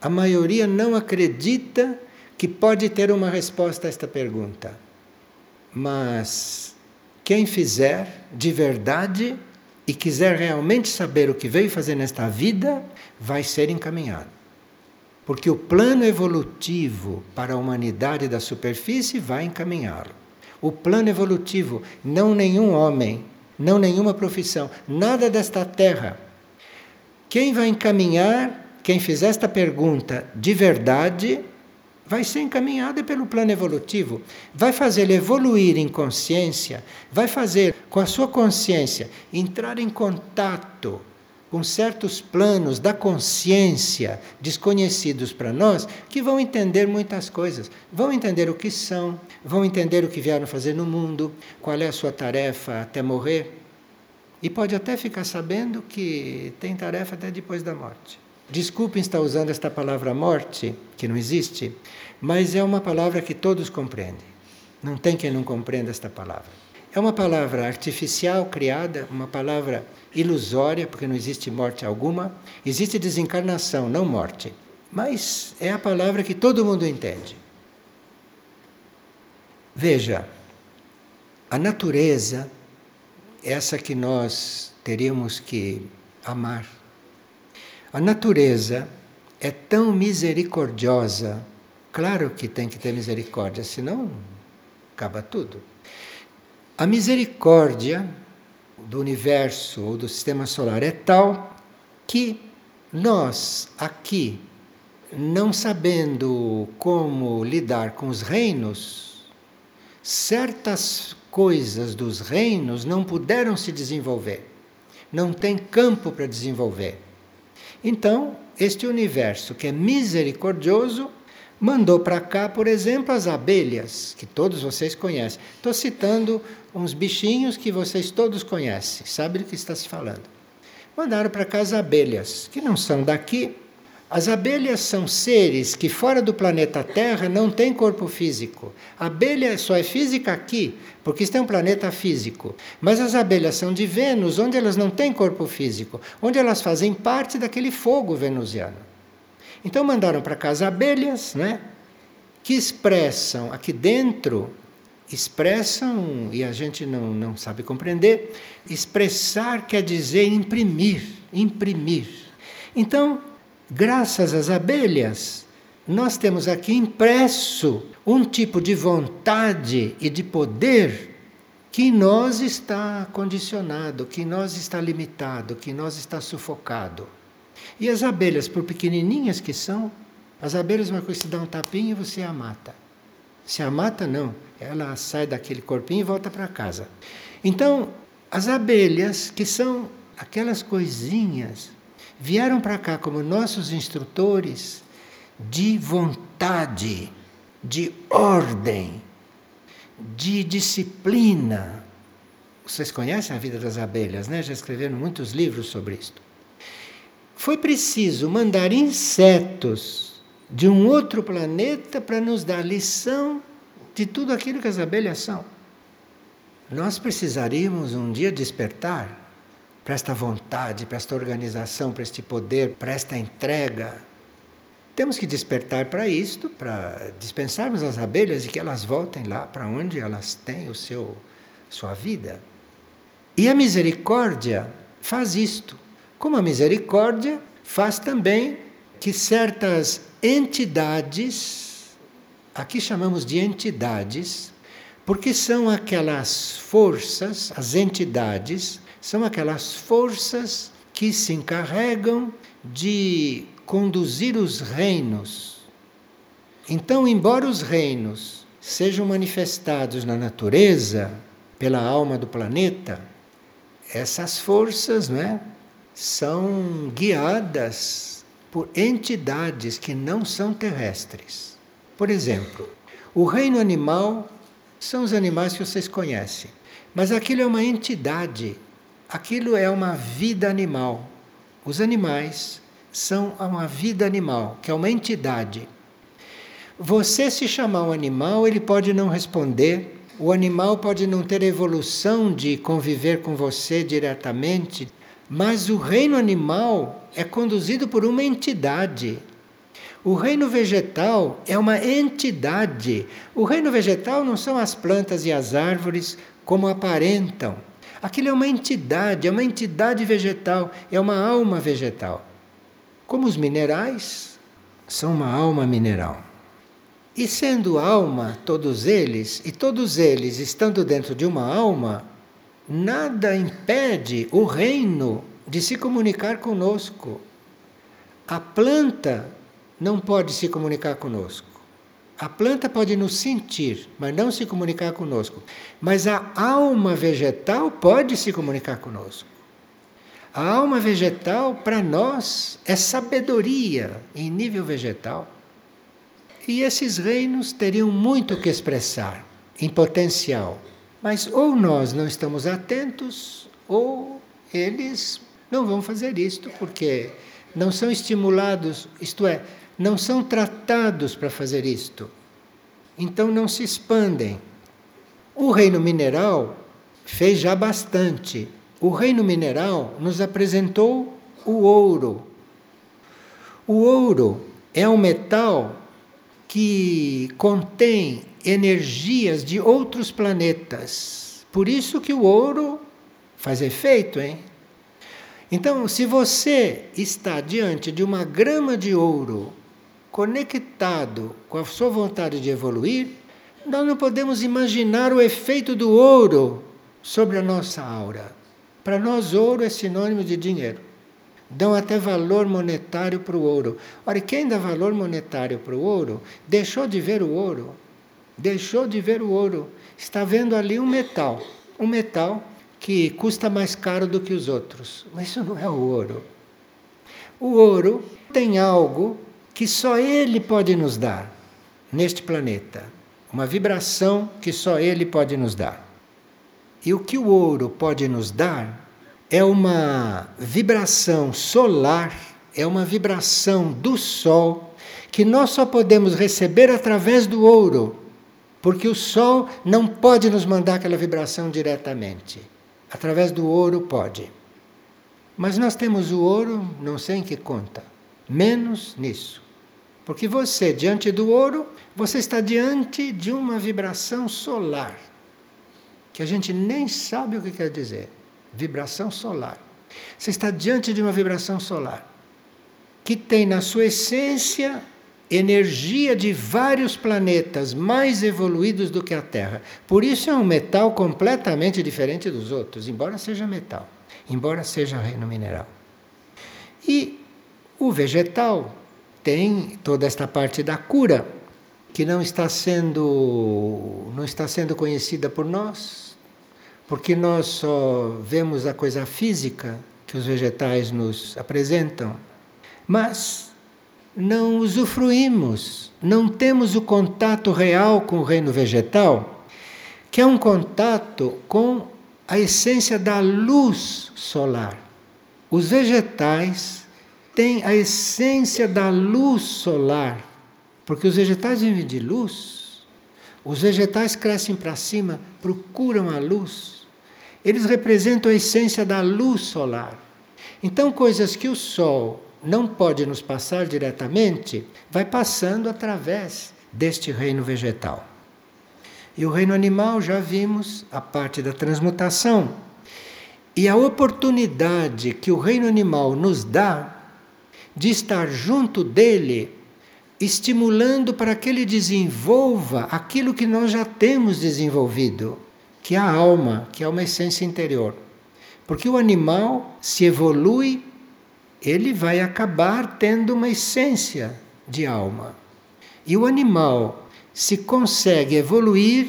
A maioria não acredita que pode ter uma resposta a esta pergunta. Mas quem fizer de verdade e quiser realmente saber o que veio fazer nesta vida, vai ser encaminhado. Porque o plano evolutivo para a humanidade da superfície vai encaminhá-lo. O plano evolutivo, não nenhum homem, não nenhuma profissão, nada desta terra. Quem vai encaminhar, quem fizer esta pergunta de verdade, vai ser encaminhada pelo plano evolutivo, vai fazê-lo evoluir em consciência, vai fazer com a sua consciência entrar em contato com certos planos da consciência desconhecidos para nós, que vão entender muitas coisas. Vão entender o que são, vão entender o que vieram fazer no mundo, qual é a sua tarefa até morrer. E pode até ficar sabendo que tem tarefa até depois da morte. Desculpem estar usando esta palavra morte, que não existe, mas é uma palavra que todos compreendem. Não tem quem não compreenda esta palavra. É uma palavra artificial criada, uma palavra ilusória, porque não existe morte alguma. Existe desencarnação, não morte. Mas é a palavra que todo mundo entende. Veja, a natureza, essa que nós teríamos que amar a natureza é tão misericordiosa. Claro que tem que ter misericórdia, senão acaba tudo. A misericórdia do universo ou do sistema solar é tal que nós aqui, não sabendo como lidar com os reinos, certas coisas dos reinos não puderam se desenvolver. Não tem campo para desenvolver. Então, este universo que é misericordioso mandou para cá, por exemplo, as abelhas, que todos vocês conhecem. Estou citando uns bichinhos que vocês todos conhecem, sabem do que está se falando. Mandaram para cá as abelhas, que não são daqui. As abelhas são seres que fora do planeta Terra não têm corpo físico. A abelha só é física aqui, porque isso é um planeta físico. Mas as abelhas são de Vênus, onde elas não têm corpo físico, onde elas fazem parte daquele fogo venusiano. Então mandaram para cá as abelhas, né? Que expressam aqui dentro, expressam, e a gente não, não sabe compreender, expressar quer dizer imprimir, imprimir. Então, graças às abelhas, nós temos aqui impresso um tipo de vontade e de poder que nós está condicionado, que nós está limitado, que nós está sufocado. E as abelhas, por pequenininhas que são, as abelhas uma coisa se dá um tapinha e você a mata. Se a mata não, ela sai daquele corpinho e volta para casa. Então, as abelhas, que são aquelas coisinhas vieram para cá como nossos instrutores de vontade, de ordem, de disciplina. Vocês conhecem a vida das abelhas, né? Já escreveram muitos livros sobre isto. Foi preciso mandar insetos de um outro planeta para nos dar lição de tudo aquilo que as abelhas são. Nós precisaríamos um dia despertar para esta vontade, para esta organização, para este poder, para esta entrega. Temos que despertar para isto, para dispensarmos as abelhas e que elas voltem lá para onde elas têm o seu sua vida. E a misericórdia faz isto. Como a misericórdia faz também que certas entidades, aqui chamamos de entidades, porque são aquelas forças, as entidades são aquelas forças que se encarregam de conduzir os reinos. Então, embora os reinos sejam manifestados na natureza pela alma do planeta, essas forças não é, são guiadas por entidades que não são terrestres. Por exemplo, o reino animal são os animais que vocês conhecem, mas aquilo é uma entidade aquilo é uma vida animal. Os animais são uma vida animal, que é uma entidade. Você se chamar um animal, ele pode não responder, o animal pode não ter evolução de conviver com você diretamente, mas o reino animal é conduzido por uma entidade. O reino vegetal é uma entidade. O reino vegetal não são as plantas e as árvores como aparentam. Aquilo é uma entidade, é uma entidade vegetal, é uma alma vegetal. Como os minerais são uma alma mineral. E sendo alma, todos eles, e todos eles estando dentro de uma alma, nada impede o reino de se comunicar conosco. A planta não pode se comunicar conosco. A planta pode nos sentir, mas não se comunicar conosco. Mas a alma vegetal pode se comunicar conosco. A alma vegetal, para nós, é sabedoria em nível vegetal. E esses reinos teriam muito que expressar em potencial. Mas ou nós não estamos atentos, ou eles não vão fazer isto, porque não são estimulados, isto é, não são tratados para fazer isto. Então não se expandem. O reino mineral fez já bastante. O reino mineral nos apresentou o ouro. O ouro é um metal que contém energias de outros planetas. Por isso que o ouro faz efeito, hein? Então, se você está diante de uma grama de ouro conectado com a sua vontade de evoluir, nós não podemos imaginar o efeito do ouro sobre a nossa aura. Para nós, ouro é sinônimo de dinheiro. Dão até valor monetário para o ouro. Ora, quem dá valor monetário para o ouro deixou de ver o ouro. Deixou de ver o ouro. Está vendo ali um metal. Um metal que custa mais caro do que os outros. Mas isso não é o ouro. O ouro tem algo que só Ele pode nos dar neste planeta. Uma vibração que só Ele pode nos dar. E o que o ouro pode nos dar é uma vibração solar é uma vibração do Sol que nós só podemos receber através do ouro, porque o Sol não pode nos mandar aquela vibração diretamente. Através do ouro pode. Mas nós temos o ouro, não sei em que conta, menos nisso. Porque você, diante do ouro, você está diante de uma vibração solar, que a gente nem sabe o que quer dizer. Vibração solar. Você está diante de uma vibração solar, que tem na sua essência energia de vários planetas mais evoluídos do que a Terra. Por isso é um metal completamente diferente dos outros, embora seja metal embora seja reino mineral. E o vegetal tem toda esta parte da cura que não está sendo não está sendo conhecida por nós, porque nós só vemos a coisa física que os vegetais nos apresentam, mas não usufruímos, não temos o contato real com o reino vegetal, que é um contato com a essência da luz solar. Os vegetais têm a essência da luz solar, porque os vegetais vivem de luz. Os vegetais crescem para cima, procuram a luz. Eles representam a essência da luz solar. Então, coisas que o Sol não pode nos passar diretamente, vai passando através deste reino vegetal. E o reino animal já vimos a parte da transmutação. E a oportunidade que o reino animal nos dá de estar junto dele, estimulando para que ele desenvolva aquilo que nós já temos desenvolvido, que é a alma, que é uma essência interior. Porque o animal se evolui, ele vai acabar tendo uma essência de alma. E o animal se consegue evoluir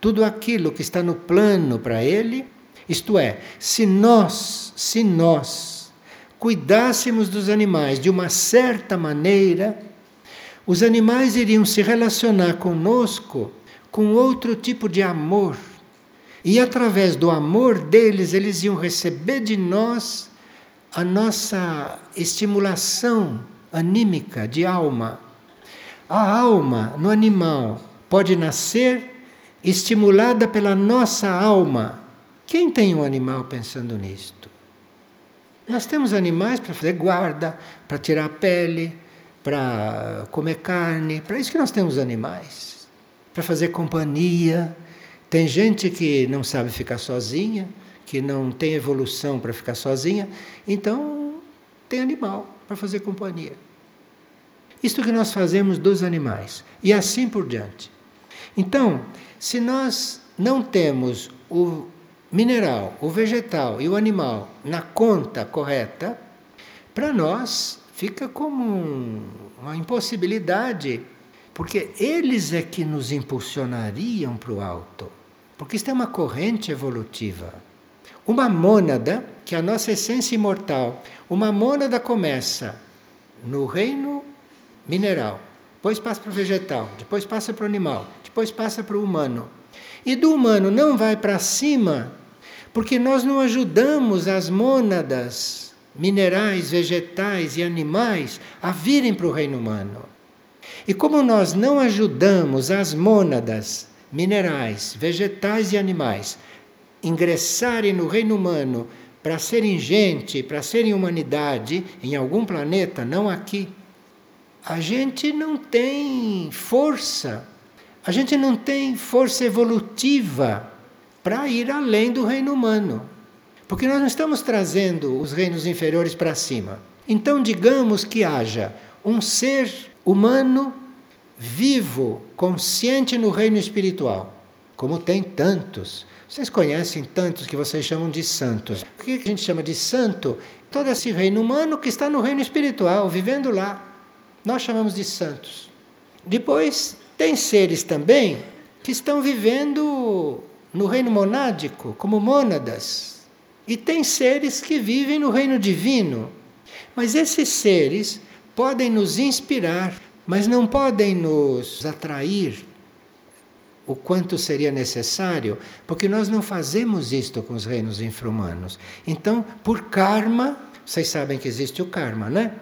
tudo aquilo que está no plano para ele, isto é, se nós, se nós cuidássemos dos animais de uma certa maneira, os animais iriam se relacionar conosco com outro tipo de amor. E através do amor deles, eles iam receber de nós a nossa estimulação anímica de alma. A alma no animal pode nascer estimulada pela nossa alma. Quem tem um animal pensando nisto? Nós temos animais para fazer guarda, para tirar a pele, para comer carne, para isso que nós temos animais. Para fazer companhia. Tem gente que não sabe ficar sozinha, que não tem evolução para ficar sozinha, então tem animal para fazer companhia. Isto que nós fazemos dos animais. E assim por diante. Então, se nós não temos o mineral, o vegetal e o animal na conta correta, para nós fica como um, uma impossibilidade, porque eles é que nos impulsionariam para o alto. Porque isto é uma corrente evolutiva. Uma mônada, que é a nossa essência imortal, uma mônada começa no reino mineral, depois passa para o vegetal, depois passa para o animal, depois passa para o humano. E do humano não vai para cima, porque nós não ajudamos as mônadas minerais, vegetais e animais a virem para o reino humano. E como nós não ajudamos as mônadas minerais, vegetais e animais ingressarem no reino humano para serem gente, para serem humanidade em algum planeta, não aqui, a gente não tem força, a gente não tem força evolutiva para ir além do reino humano. Porque nós não estamos trazendo os reinos inferiores para cima. Então, digamos que haja um ser humano vivo, consciente no reino espiritual, como tem tantos. Vocês conhecem tantos que vocês chamam de santos. O que a gente chama de santo? Todo esse reino humano que está no reino espiritual, vivendo lá. Nós chamamos de santos. Depois, tem seres também que estão vivendo no reino monádico, como mônadas. E tem seres que vivem no reino divino. Mas esses seres podem nos inspirar, mas não podem nos atrair o quanto seria necessário, porque nós não fazemos isto com os reinos infrahumanos. Então, por karma, vocês sabem que existe o karma, né?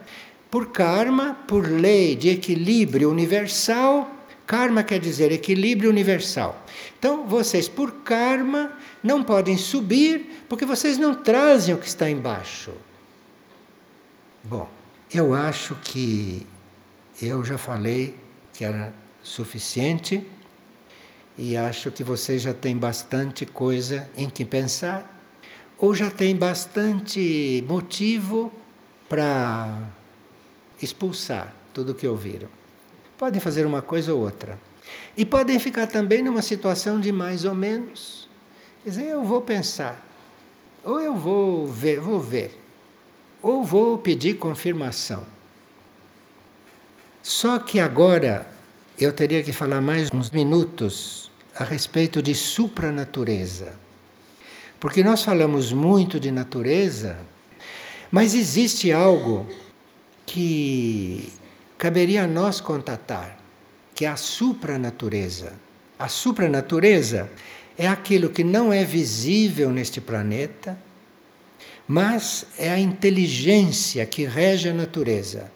Por karma, por lei de equilíbrio universal, karma quer dizer equilíbrio universal. Então, vocês, por karma, não podem subir porque vocês não trazem o que está embaixo. Bom, eu acho que eu já falei que era suficiente e acho que vocês já têm bastante coisa em que pensar ou já tem bastante motivo para expulsar tudo o que ouviram. Podem fazer uma coisa ou outra. E podem ficar também numa situação de mais ou menos. Quer dizer, eu vou pensar, ou eu vou ver, vou ver, ou vou pedir confirmação. Só que agora eu teria que falar mais uns minutos a respeito de supranatureza. Porque nós falamos muito de natureza, mas existe algo que caberia a nós contatar, que é a supranatureza. A supranatureza é aquilo que não é visível neste planeta, mas é a inteligência que rege a natureza.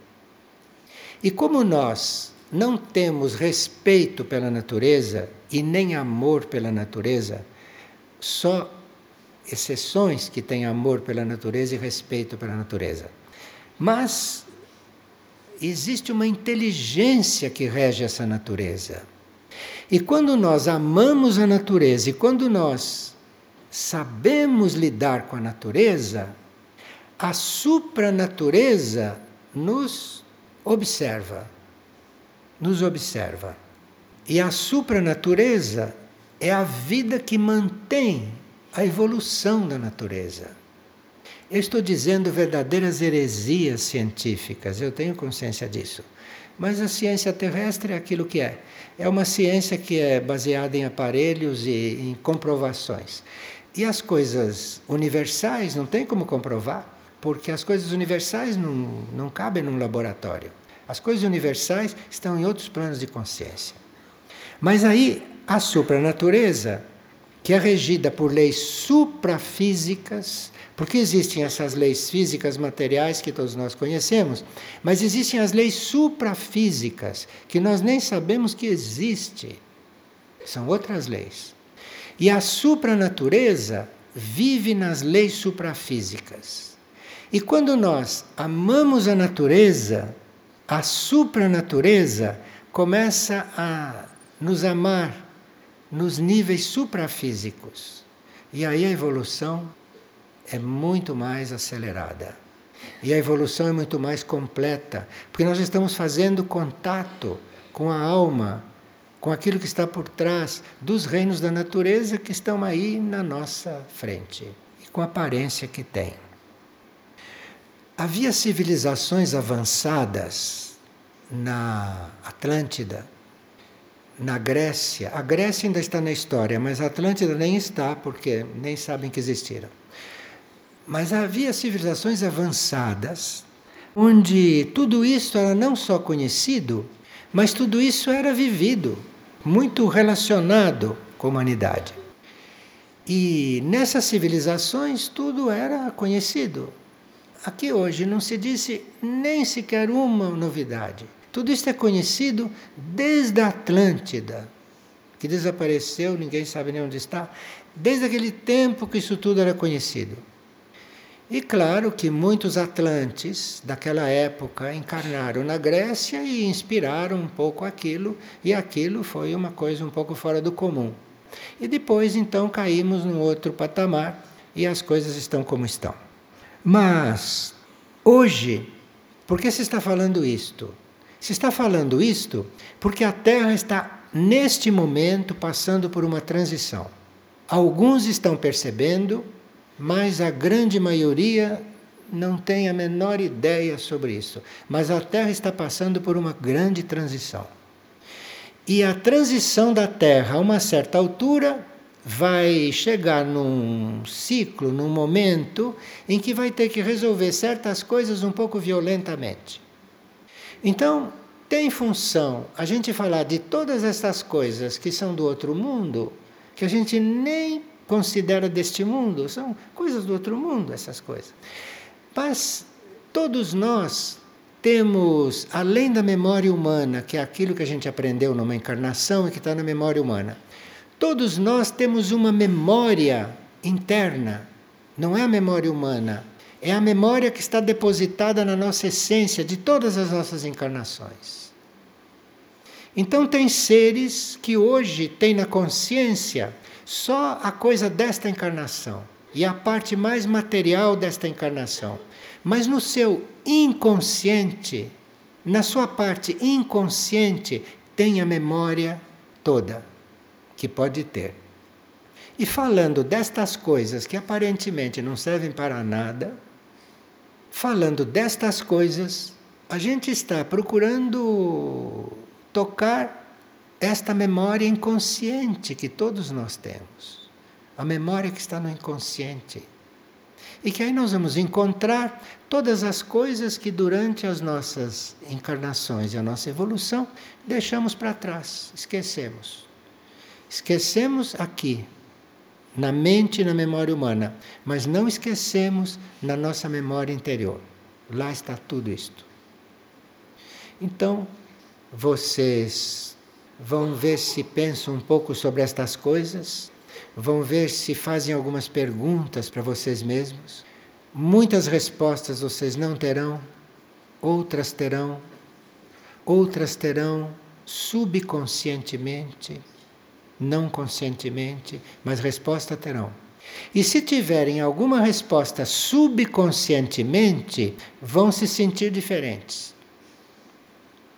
E como nós não temos respeito pela natureza e nem amor pela natureza, só exceções que têm amor pela natureza e respeito pela natureza. Mas existe uma inteligência que rege essa natureza. E quando nós amamos a natureza e quando nós sabemos lidar com a natureza, a supranatureza nos observa. Nos observa. E a supranatureza é a vida que mantém a evolução da natureza. Eu estou dizendo verdadeiras heresias científicas, eu tenho consciência disso. Mas a ciência terrestre é aquilo que é. É uma ciência que é baseada em aparelhos e em comprovações. E as coisas universais não tem como comprovar, porque as coisas universais não, não cabem num laboratório. As coisas universais estão em outros planos de consciência. Mas aí a supranatureza que é regida por leis suprafísicas, porque existem essas leis físicas materiais que todos nós conhecemos, mas existem as leis suprafísicas que nós nem sabemos que existem. São outras leis. E a supranatureza vive nas leis suprafísicas. E quando nós amamos a natureza, a supranatureza começa a nos amar nos níveis suprafísicos. E aí a evolução é muito mais acelerada. E a evolução é muito mais completa, porque nós estamos fazendo contato com a alma, com aquilo que está por trás dos reinos da natureza que estão aí na nossa frente e com a aparência que tem. Havia civilizações avançadas na Atlântida na Grécia. A Grécia ainda está na história, mas a Atlântida nem está, porque nem sabem que existiram. Mas havia civilizações avançadas, onde tudo isso era não só conhecido, mas tudo isso era vivido, muito relacionado com a humanidade. E nessas civilizações tudo era conhecido. Aqui hoje não se disse nem sequer uma novidade. Tudo isso é conhecido desde a Atlântida, que desapareceu, ninguém sabe nem onde está, desde aquele tempo que isso tudo era conhecido. E claro que muitos atlantes daquela época encarnaram na Grécia e inspiraram um pouco aquilo, e aquilo foi uma coisa um pouco fora do comum. E depois então caímos num outro patamar e as coisas estão como estão. Mas hoje, por que se está falando isto? Se está falando isto porque a Terra está, neste momento, passando por uma transição. Alguns estão percebendo, mas a grande maioria não tem a menor ideia sobre isso. Mas a Terra está passando por uma grande transição. E a transição da Terra, a uma certa altura, vai chegar num ciclo, num momento em que vai ter que resolver certas coisas um pouco violentamente. Então, tem função a gente falar de todas essas coisas que são do outro mundo, que a gente nem considera deste mundo, são coisas do outro mundo, essas coisas. Mas todos nós temos, além da memória humana, que é aquilo que a gente aprendeu numa encarnação e que está na memória humana, todos nós temos uma memória interna, não é a memória humana, é a memória que está depositada na nossa essência de todas as nossas encarnações. Então, tem seres que hoje têm na consciência só a coisa desta encarnação e a parte mais material desta encarnação. Mas no seu inconsciente, na sua parte inconsciente, tem a memória toda que pode ter. E falando destas coisas que aparentemente não servem para nada, falando destas coisas, a gente está procurando tocar esta memória inconsciente que todos nós temos. A memória que está no inconsciente. E que aí nós vamos encontrar todas as coisas que durante as nossas encarnações e a nossa evolução deixamos para trás, esquecemos. Esquecemos aqui, na mente e na memória humana, mas não esquecemos na nossa memória interior. Lá está tudo isto. Então, vocês vão ver se pensam um pouco sobre estas coisas, vão ver se fazem algumas perguntas para vocês mesmos. Muitas respostas vocês não terão, outras terão, outras terão subconscientemente não conscientemente, mas resposta terão. E se tiverem alguma resposta subconscientemente, vão se sentir diferentes.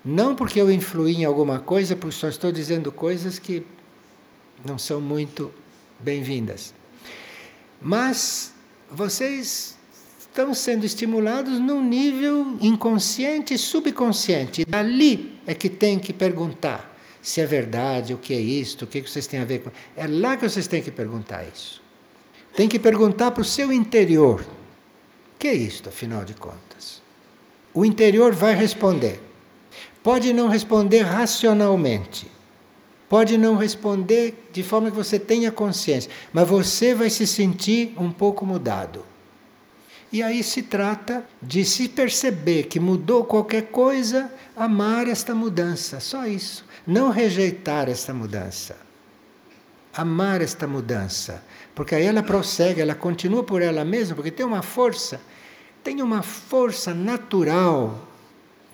Não porque eu influí em alguma coisa, porque só estou dizendo coisas que não são muito bem-vindas. Mas vocês estão sendo estimulados num nível inconsciente e subconsciente. Dali é que tem que perguntar se é verdade, o que é isto, o que vocês têm a ver com. É lá que vocês têm que perguntar isso. Tem que perguntar para o seu interior: o que é isto, afinal de contas? O interior vai responder. Pode não responder racionalmente, pode não responder de forma que você tenha consciência, mas você vai se sentir um pouco mudado. E aí se trata de se perceber que mudou qualquer coisa, amar esta mudança, só isso. Não rejeitar esta mudança. Amar esta mudança. Porque aí ela prossegue, ela continua por ela mesma, porque tem uma força, tem uma força natural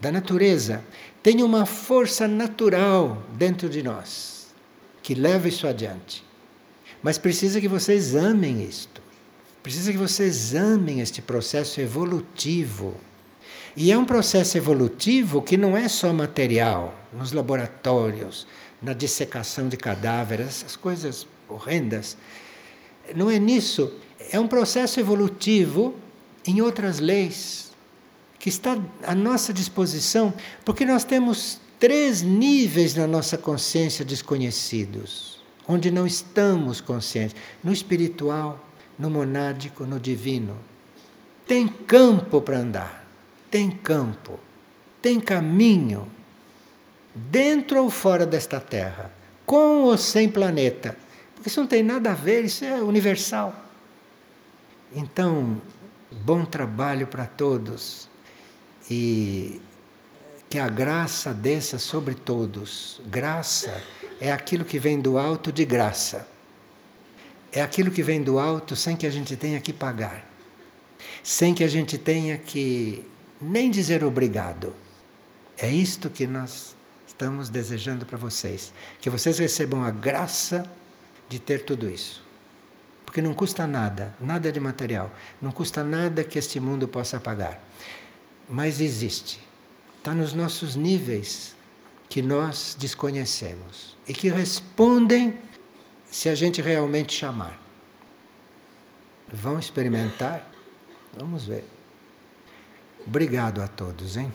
da natureza, tem uma força natural dentro de nós que leva isso adiante. Mas precisa que vocês amem isto. Precisa que vocês amem este processo evolutivo. E é um processo evolutivo que não é só material, nos laboratórios, na dissecação de cadáveres, essas coisas horrendas. Não é nisso. É um processo evolutivo em outras leis, que está à nossa disposição, porque nós temos três níveis na nossa consciência desconhecidos, onde não estamos conscientes: no espiritual, no monádico, no divino. Tem campo para andar, tem campo, tem caminho, dentro ou fora desta terra, com ou sem planeta. Porque isso não tem nada a ver, isso é universal. Então, bom trabalho para todos e que a graça desça sobre todos. Graça é aquilo que vem do alto de graça é aquilo que vem do alto sem que a gente tenha que pagar, sem que a gente tenha que nem dizer obrigado. É isto que nós estamos desejando para vocês, que vocês recebam a graça de ter tudo isso. Porque não custa nada, nada de material, não custa nada que este mundo possa pagar. Mas existe, está nos nossos níveis que nós desconhecemos e que respondem se a gente realmente chamar. Vão experimentar? Vamos ver. Obrigado a todos, hein?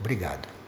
Obrigado.